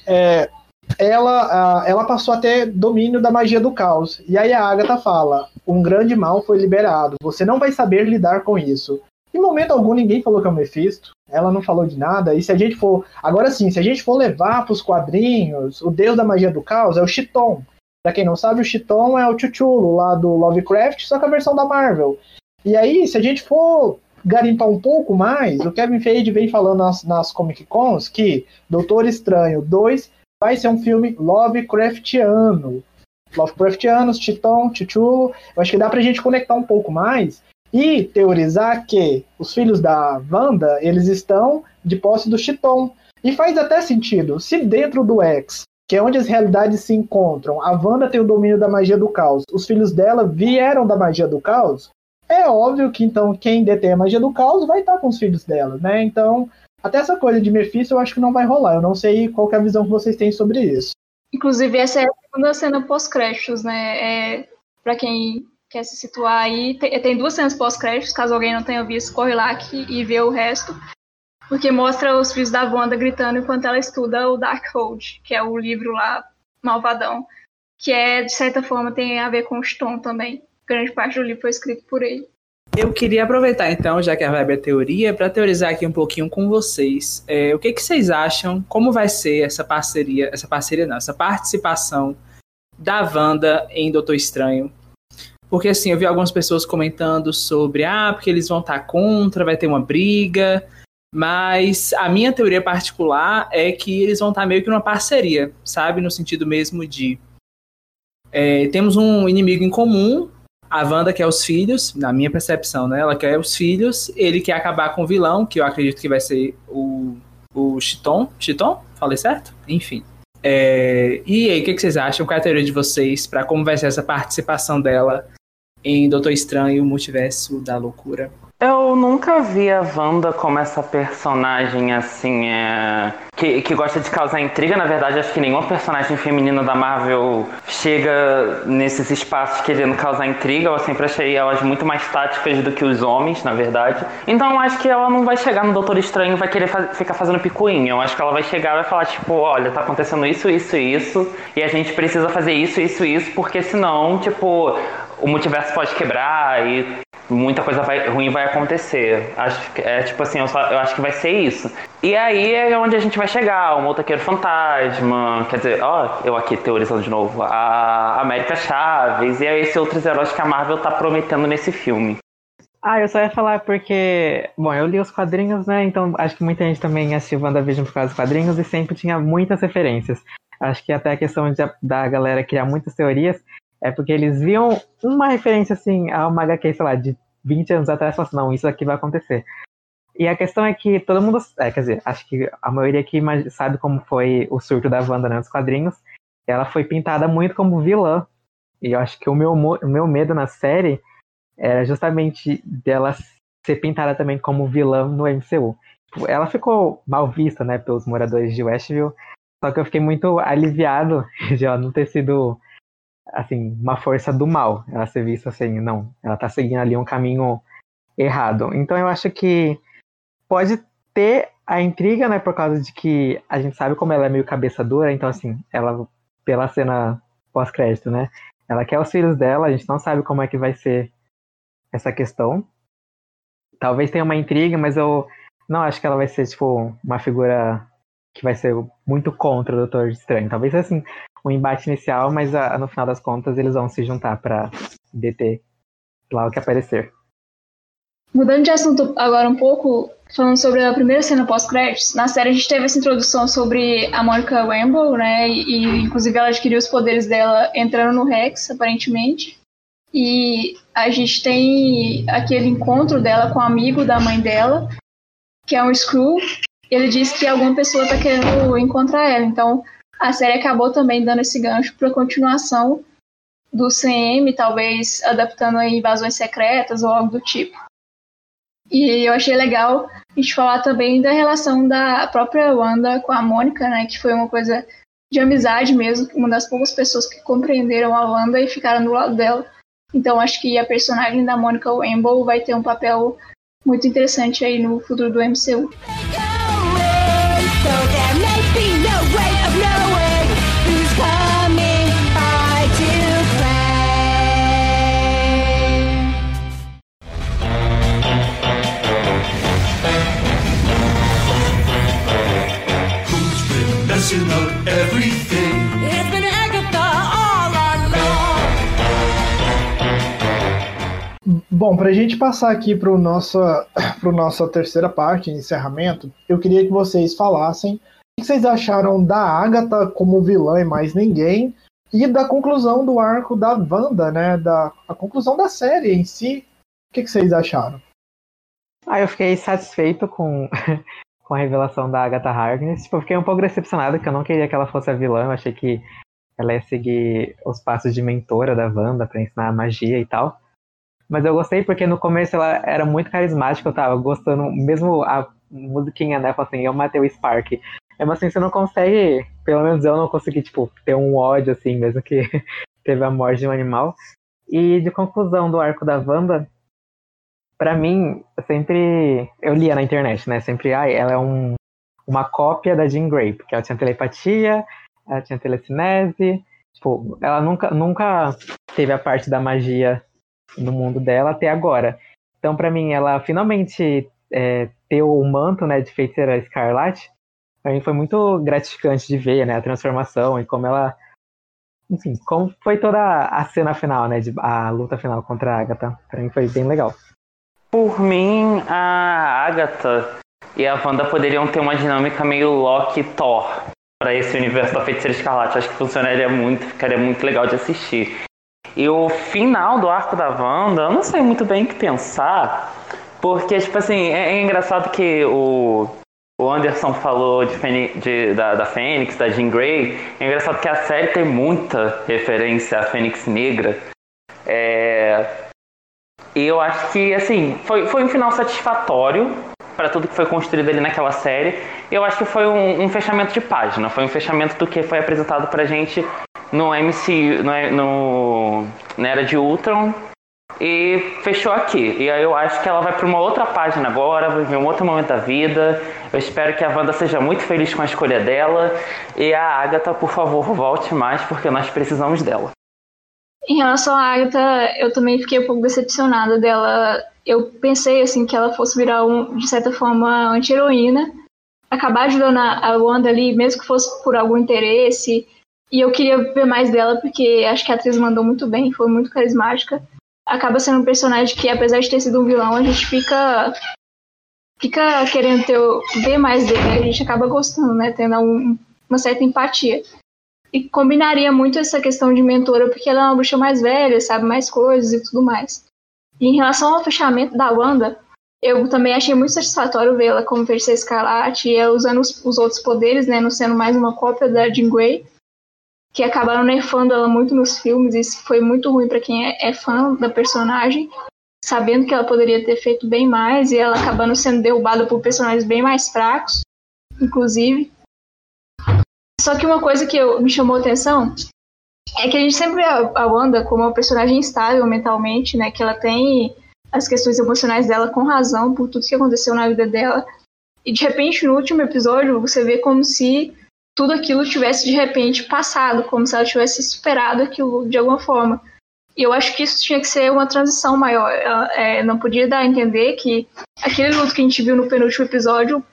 é, ela, ela passou a ter domínio da magia do caos. E aí a Agatha fala: um grande mal foi liberado. Você não vai saber lidar com isso. Em momento algum ninguém falou que é o Mephisto. Ela não falou de nada. E se a gente for. Agora sim, se a gente for levar para os quadrinhos, o deus da magia do caos é o Chiton. Pra quem não sabe, o Chiton é o Chuchulo lá do Lovecraft, só que a versão da Marvel. E aí, se a gente for garimpar um pouco mais, o Kevin Feige vem falando nas, nas Comic Cons que Doutor Estranho 2 vai ser um filme Lovecraftiano. Lovecraftianos, Titão, Titulo. Eu acho que dá pra gente conectar um pouco mais e teorizar que os filhos da Wanda, eles estão de posse do Chiton. E faz até sentido. Se dentro do X, que é onde as realidades se encontram, a Wanda tem o domínio da magia do caos, os filhos dela vieram da magia do caos, é óbvio que então quem detém a magia do caos vai estar com os filhos dela, né? Então até essa coisa de Mephisto eu acho que não vai rolar. Eu não sei qual é a visão que vocês têm sobre isso. Inclusive, essa é a segunda cena pós-créditos, né? É, pra quem quer se situar aí, tem, tem duas cenas pós-créditos, caso alguém não tenha visto, corre lá aqui e vê o resto. Porque mostra os filhos da Wanda gritando enquanto ela estuda o Darkhold, que é o livro lá, malvadão. Que é, de certa forma, tem a ver com o Stone também. Grande parte do livro foi escrito por ele. Eu queria aproveitar então, já que a vibe é teoria, para teorizar aqui um pouquinho com vocês. É, o que, que vocês acham? Como vai ser essa parceria, essa parceria não, essa participação da Wanda em Doutor Estranho? Porque assim, eu vi algumas pessoas comentando sobre, ah, porque eles vão estar tá contra, vai ter uma briga. Mas a minha teoria particular é que eles vão estar tá meio que numa parceria, sabe? No sentido mesmo de. É, temos um inimigo em comum, a Wanda quer os filhos, na minha percepção, né? Ela quer os filhos, ele quer acabar com o vilão, que eu acredito que vai ser o, o Chiton. Chiton? Falei certo? Enfim. É, e aí, o que, que, vocês acham? Qual é a teoria de vocês para como vai ser essa participação dela em Doutor Estranho, Multiverso da Loucura. Eu nunca vi a Wanda como essa personagem assim, é... que, que gosta de causar intriga. Na verdade, acho que nenhuma personagem feminina da Marvel chega nesses espaços querendo causar intriga. Eu sempre achei elas muito mais táticas do que os homens, na verdade. Então, acho que ela não vai chegar no Doutor Estranho e vai querer ficar fazendo picuinha. Eu acho que ela vai chegar e vai falar, tipo, olha, tá acontecendo isso, isso e isso, e a gente precisa fazer isso, isso e isso, porque senão, tipo, o multiverso pode quebrar e muita coisa vai, ruim vai acontecer. Acho que é tipo assim, eu, só, eu, acho que vai ser isso. E aí é onde a gente vai chegar, o motoqueiro fantasma, quer dizer, ó, eu aqui teorizando de novo, a América Chaves e esses outros heróis que a Marvel tá prometendo nesse filme. Ah, eu só ia falar porque, bom, eu li os quadrinhos, né? Então acho que muita gente também assistiu WandaVision por causa dos quadrinhos e sempre tinha muitas referências. Acho que até a questão de, da galera criar muitas teorias é porque eles viam uma referência assim a uma HQ, sei lá, de 20 anos atrás, falaram assim, não, isso aqui vai acontecer. E a questão é que todo mundo, é, quer dizer, acho que a maioria aqui sabe como foi o surto da Wanda né, nos quadrinhos. Ela foi pintada muito como vilã. E eu acho que o meu, o meu medo na série era justamente dela ser pintada também como vilã no MCU. Tipo, ela ficou mal vista, né, pelos moradores de Westview. Só que eu fiquei muito aliviado de ela não ter sido assim, uma força do mal. Ela ser vista assim, não, ela tá seguindo ali um caminho errado. Então eu acho que pode ter a intriga, né, por causa de que a gente sabe como ela é meio cabeça dura, então assim, ela pela cena pós-crédito, né? Ela quer os filhos dela, a gente não sabe como é que vai ser essa questão. Talvez tenha uma intriga, mas eu não acho que ela vai ser, tipo, uma figura que vai ser muito contra o Doutor Estranho. Talvez assim, um embate inicial, mas a, no final das contas eles vão se juntar para deter lá o que aparecer. Mudando de assunto agora um pouco, falando sobre a primeira cena pós-créditos, na série a gente teve essa introdução sobre a Monica Rambeau, né? E, e inclusive ela adquiriu os poderes dela entrando no Rex, aparentemente. E a gente tem aquele encontro dela com o um amigo da mãe dela, que é um Screw. Ele diz que alguma pessoa tá querendo encontrar ela. Então, a série acabou também dando esse gancho para continuação do CM, talvez adaptando a invasões secretas ou algo do tipo. E eu achei legal a gente falar também da relação da própria Wanda com a Mônica, né, que foi uma coisa de amizade mesmo, uma das poucas pessoas que compreenderam a Wanda e ficaram do lado dela. Então acho que a personagem da Mônica Rambeau vai ter um papel muito interessante aí no futuro do MCU. Bom, para a gente passar aqui para nossa para nossa terceira parte, encerramento, eu queria que vocês falassem o que vocês acharam da Agatha como vilã e mais ninguém e da conclusão do arco da Wanda, né? Da a conclusão da série em si. O que, que vocês acharam? Ah, eu fiquei satisfeito com com a revelação da Agatha Harkness. Tipo, fiquei um pouco decepcionado, que eu não queria que ela fosse a vilã. Eu achei que ela ia seguir os passos de mentora da Wanda para ensinar magia e tal. Mas eu gostei porque no começo ela era muito carismática, eu tava gostando, mesmo a musiquinha, né? Assim, eu matei o Spark. Mesmo assim, você não consegue, pelo menos eu não consegui, tipo, ter um ódio, assim, mesmo que teve a morte de um animal. E de conclusão do arco da Wanda, para mim, sempre. Eu lia na internet, né? Sempre, ah, ela é um, uma cópia da Jean Grey, porque ela tinha telepatia, ela tinha telecinese. Tipo, ela nunca, nunca teve a parte da magia no mundo dela até agora. Então, para mim, ela finalmente é, ter o manto né, de feiticeira escarlate, pra mim foi muito gratificante de ver né, a transformação e como ela. Enfim, como foi toda a cena final, né? De, a luta final contra a Agatha. Pra mim foi bem legal. Por mim, a Agatha e a Wanda poderiam ter uma dinâmica meio Loki Thor para esse universo da Feiticeira Escarlate. Acho que funcionaria muito, ficaria muito legal de assistir. E o final do arco da Wanda, eu não sei muito bem o que pensar, porque, tipo assim, é, é engraçado que o, o Anderson falou de, de da, da Fênix, da Jean Grey. É engraçado que a série tem muita referência à Fênix Negra. É, E eu acho que, assim, foi, foi um final satisfatório para tudo que foi construído ali naquela série. Eu acho que foi um, um, fechamento de página, foi um fechamento do que foi apresentado pra gente no MC, no, no, na Era de Ultron. E fechou aqui. E aí eu acho que ela vai para uma outra página agora, vai viver um outro momento da vida. Eu espero que a Wanda seja muito feliz com a escolha dela. E a Agatha, por favor, volte mais, porque nós precisamos dela. Em relação à Agatha, eu também fiquei um pouco decepcionada dela. Eu pensei assim que ela fosse virar um, de certa forma anti-heroína, acabar ajudando a Wanda ali, mesmo que fosse por algum interesse. E eu queria ver mais dela porque acho que a atriz mandou muito bem, foi muito carismática. Acaba sendo um personagem que, apesar de ter sido um vilão, a gente fica fica querendo ter, ver mais dele, a gente acaba gostando, né, tendo um, uma certa empatia. E combinaria muito essa questão de mentora, porque ela é uma bruxa mais velha, sabe mais coisas e tudo mais. E em relação ao fechamento da Wanda, eu também achei muito satisfatório vê-la como Feiticeira Escarlate e ela usando os, os, outros poderes, né, não sendo mais uma cópia da Jean Grey, que acabaram nerfando ela muito nos filmes, e isso foi muito ruim para quem é, é fã da personagem, sabendo que ela poderia ter feito bem mais e ela acabando sendo derrubada por personagens bem mais fracos, inclusive. Só que uma coisa que eu, me chamou a atenção é que a gente sempre vê a Wanda como uma personagem instável mentalmente, né? Que ela tem as questões emocionais dela com razão por tudo que aconteceu na vida dela. E de repente, no último episódio, você vê como se tudo aquilo tivesse de repente passado, como se ela tivesse superado aquilo de alguma forma. E eu acho que isso tinha que ser uma transição maior. É, não podia dar a entender que aquele luto que a gente viu no penúltimo episódio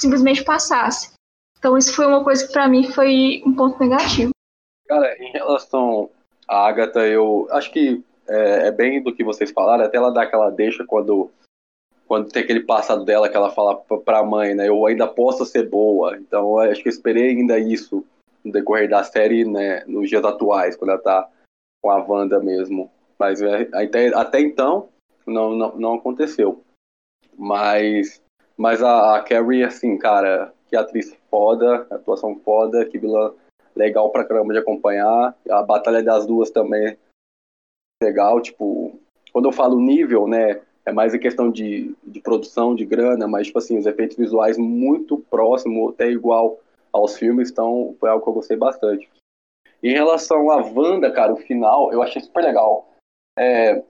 simplesmente passasse. Então isso foi uma coisa que para mim foi um ponto negativo. Cara, em relação à Agatha, eu acho que é, é, bem do que vocês falaram, até ela dá aquela deixa quando quando tem aquele passado dela que ela fala pra mãe, né? Eu ainda posso ser boa. Então acho que eu esperei ainda isso no decorrer da série, né? Nos dias atuais, quando ela tá com a Wanda mesmo. Mas é, até, até então não, não, não aconteceu. Mas, mas a, a Carrie, assim, cara, que atriz foda, atuação foda, que vilã legal pra caramba de acompanhar. A Batalha das Duas também é legal, tipo, quando eu falo nível, né, é mais em questão de, de produção, de grana, mas, tipo assim, os efeitos visuais muito próximo, até igual aos filmes, então foi algo que eu gostei bastante. Em relação à Wanda, cara, o final, eu achei super legal. É,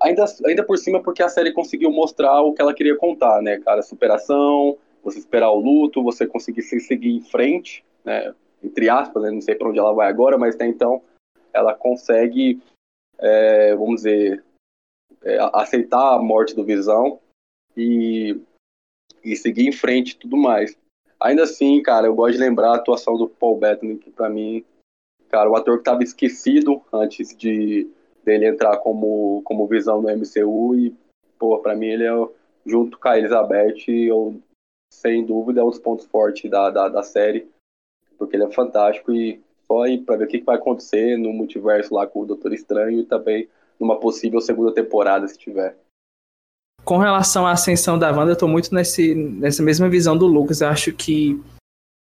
ainda, ainda por cima porque a série conseguiu mostrar o que ela queria contar, né, cara? Superação, você esperar o luto, você conseguir seguir em frente, né? Entre aspas, né? não sei para onde ela vai agora, mas até então ela consegue, é, vamos dizer, é, aceitar a morte do Visão e, e seguir em frente e tudo mais. Ainda assim, cara, eu gosto de lembrar a atuação do Paul Bettany, que para mim, cara, o ator que estava esquecido antes de dele entrar como, como Visão no MCU e, pô, para mim ele é, junto com a Elizabeth, eu sem dúvida, é um dos pontos fortes da, da, da série, porque ele é fantástico e só aí para ver o que, que, vai acontecer no multiverso lá com o Doutor Estranho e também numa possível segunda temporada, se tiver. Com relação à ascensão da Wanda, eu tô muito nesse, nessa mesma visão do Lucas. Eu acho que,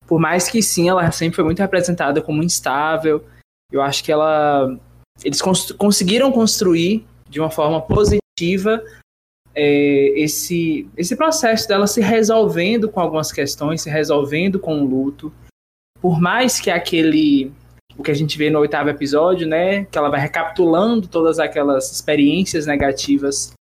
por mais que sim, ela sempre foi muito representada como instável, eu acho que ela. Eles cons conseguiram construir de uma forma positiva é, esse, esse processo dela se resolvendo com algumas questões, se resolvendo com o luto. Por mais que aquele. O que a gente vê no oitavo episódio, né? Que ela vai recapitulando todas aquelas experiências negativas,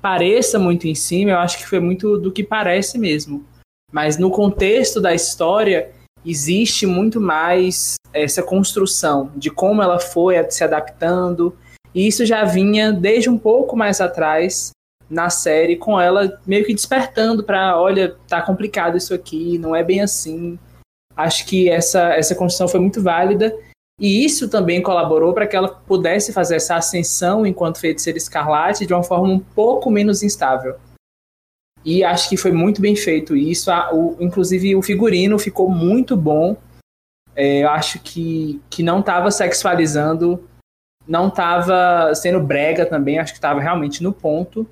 pareça muito em cima, eu acho que foi muito do que parece mesmo. Mas no contexto da história, existe muito mais essa construção de como ela foi se adaptando. E isso já vinha desde um pouco mais atrás na série com ela meio que despertando para, olha, tá complicado isso aqui, não é bem assim. Acho que essa essa construção foi muito válida e isso também colaborou para que ela pudesse fazer essa ascensão enquanto feiticeira escarlate de uma forma um pouco menos instável. E acho que foi muito bem feito isso. O, inclusive o figurino ficou muito bom. É, eu acho que, que não estava sexualizando, não estava sendo brega também, acho que estava realmente no ponto.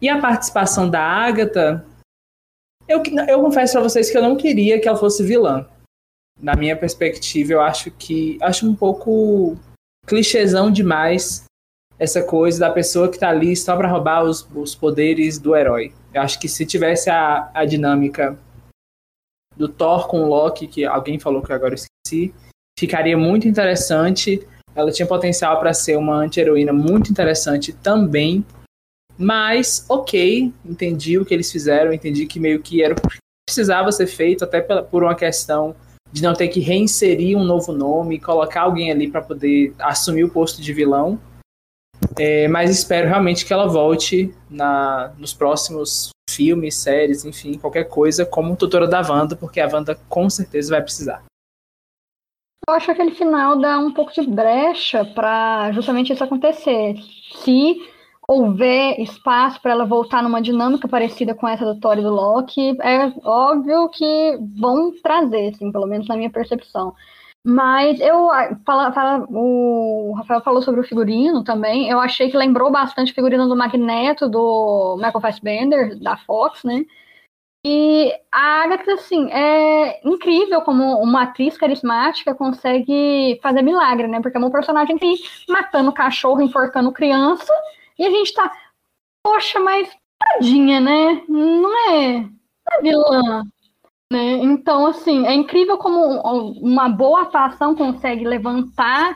E a participação da Agatha, eu, eu confesso para vocês que eu não queria que ela fosse vilã. Na minha perspectiva, eu acho que acho um pouco clichêzão demais essa coisa da pessoa que tá ali só para roubar os, os poderes do herói. Eu acho que se tivesse a, a dinâmica do Thor com o Loki, que alguém falou que agora eu esqueci, ficaria muito interessante. Ela tinha potencial para ser uma anti-heroína muito interessante também. Mas, ok, entendi o que eles fizeram, entendi que meio que era precisava ser feito, até por uma questão de não ter que reinserir um novo nome, colocar alguém ali para poder assumir o posto de vilão. É, mas espero realmente que ela volte na, nos próximos filmes, séries, enfim, qualquer coisa, como tutora da Wanda, porque a Wanda com certeza vai precisar. Eu acho que aquele final dá um pouco de brecha para justamente isso acontecer. Se houver espaço para ela voltar numa dinâmica parecida com essa do Thor e do Loki, é óbvio que vão trazer, assim, pelo menos na minha percepção. Mas eu fala, fala, o Rafael falou sobre o figurino também. Eu achei que lembrou bastante o figurino do Magneto do Michael Fassbender da Fox, né? E a Agatha, assim, é incrível como uma atriz carismática consegue fazer milagre, né? Porque é um personagem que matando cachorro, enforcando criança, e a gente tá, poxa, mas tadinha, né? Não é, não é vilã. Né? Então, assim, é incrível como uma boa atuação consegue levantar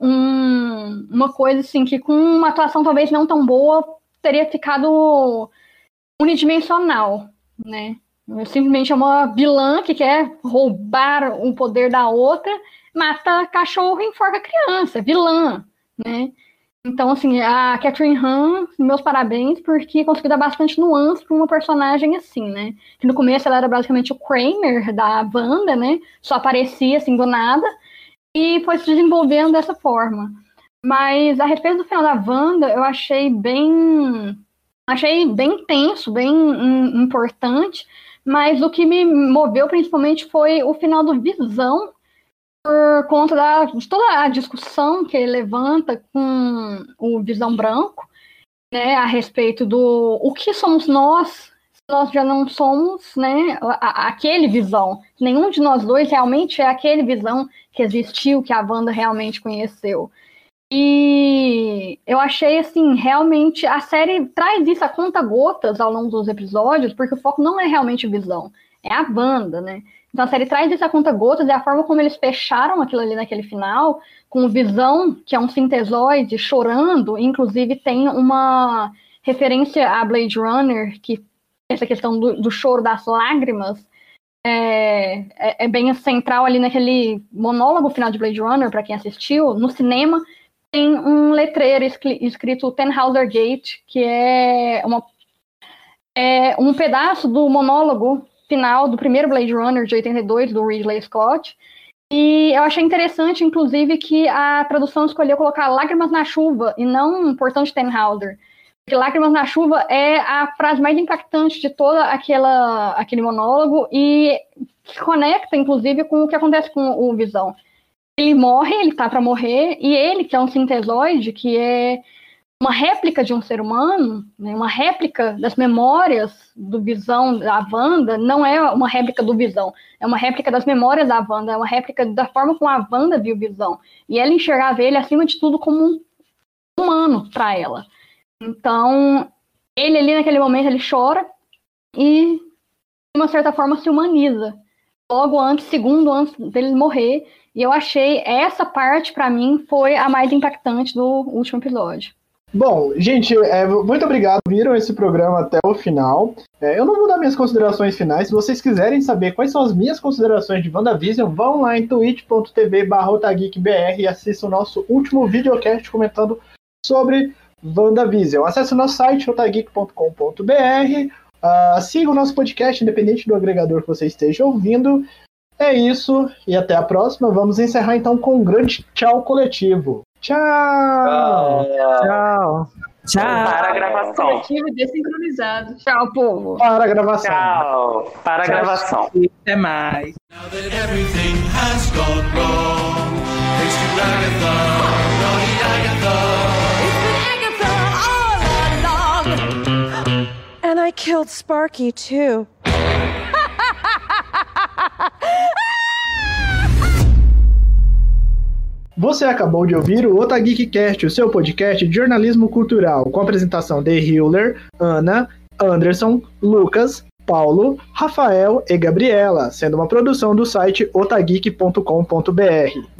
um, uma coisa assim que com uma atuação talvez não tão boa teria ficado unidimensional, né? Simplesmente é uma vilã que quer roubar o poder da outra, mata cachorro e enforca criança, vilã, né? Então, assim, a Catherine Han, meus parabéns, porque conseguiu dar bastante nuance para uma personagem assim, né? Que no começo ela era basicamente o Kramer da Wanda, né? Só aparecia assim do nada e foi se desenvolvendo dessa forma. Mas a respeito do final da Wanda, eu achei bem. Achei bem tenso, bem importante. Mas o que me moveu principalmente foi o final do Visão, por conta da, toda a discussão que ele levanta com o Visão Branco, né, a respeito do o que somos nós, nós já não somos, né, aquele Visão. Nenhum de nós dois realmente é aquele Visão que existiu, que a Wanda realmente conheceu. E eu achei assim, realmente a série traz isso a conta gotas ao longo dos episódios, porque o foco não é realmente Visão, é a Wanda, né? Então a série traz isso a conta gotas e a forma como eles fecharam aquilo ali naquele final, com Visão, que é um sintesoide, chorando, inclusive tem uma referência a Blade Runner, que essa questão do, do choro das lágrimas é, é, é, bem central ali naquele monólogo final de Blade Runner, para quem assistiu, no cinema tem um letreiro escrito Tenhauser Gate, que é, uma, é um pedaço do monólogo final do primeiro Blade Runner de 82, do Ridley Scott. E eu achei interessante, inclusive, que a tradução escolheu colocar Lágrimas na Chuva e não Portão de Tenhauser. Porque Lágrimas na Chuva é a frase mais impactante de toda aquela, aquele monólogo e se conecta, inclusive, com o que acontece com o Visão. Ele morre, ele tá para morrer, e ele, que é um sintesoide, que é uma réplica de um ser humano, né, uma réplica das memórias do Visão da Wanda, não é uma réplica do Visão, é uma réplica das memórias da Wanda, é uma réplica da forma como a Wanda viu o Visão. E ela enxergava ele, acima de tudo, como um humano para ela. Então, ele ali naquele momento, ele chora e, de uma certa forma, se humaniza. Logo antes, segundo antes dele morrer, e eu achei essa parte, para mim, foi a mais impactante do último episódio. Bom, gente, é, muito obrigado. Viram esse programa até o final. É, eu não vou dar minhas considerações finais. Se vocês quiserem saber quais são as minhas considerações de WandaVision, vão lá em twitch.tv otageekbr e assistam o nosso último videocast comentando sobre WandaVision. Acesse o nosso site, otageek.com.br. Uh, ah, siga o nosso podcast, independente do agregador que você esteja ouvindo. É isso, e até a próxima. Vamos encerrar então com um grande tchau coletivo. Tchau! Tchau! Tchau! Para a gravação. Desincronizado. Tchau, povo. Para a gravação. Tchau. Para a gravação. Até mais. Now that everything has gone wrong, thanks to Agatha, naughty Agatha. It's been Agatha all along. And I killed Sparky too. Você acabou de ouvir o Otageekcast, o seu podcast de jornalismo cultural, com a apresentação de Hiller, Ana, Anderson, Lucas, Paulo, Rafael e Gabriela, sendo uma produção do site otageek.com.br.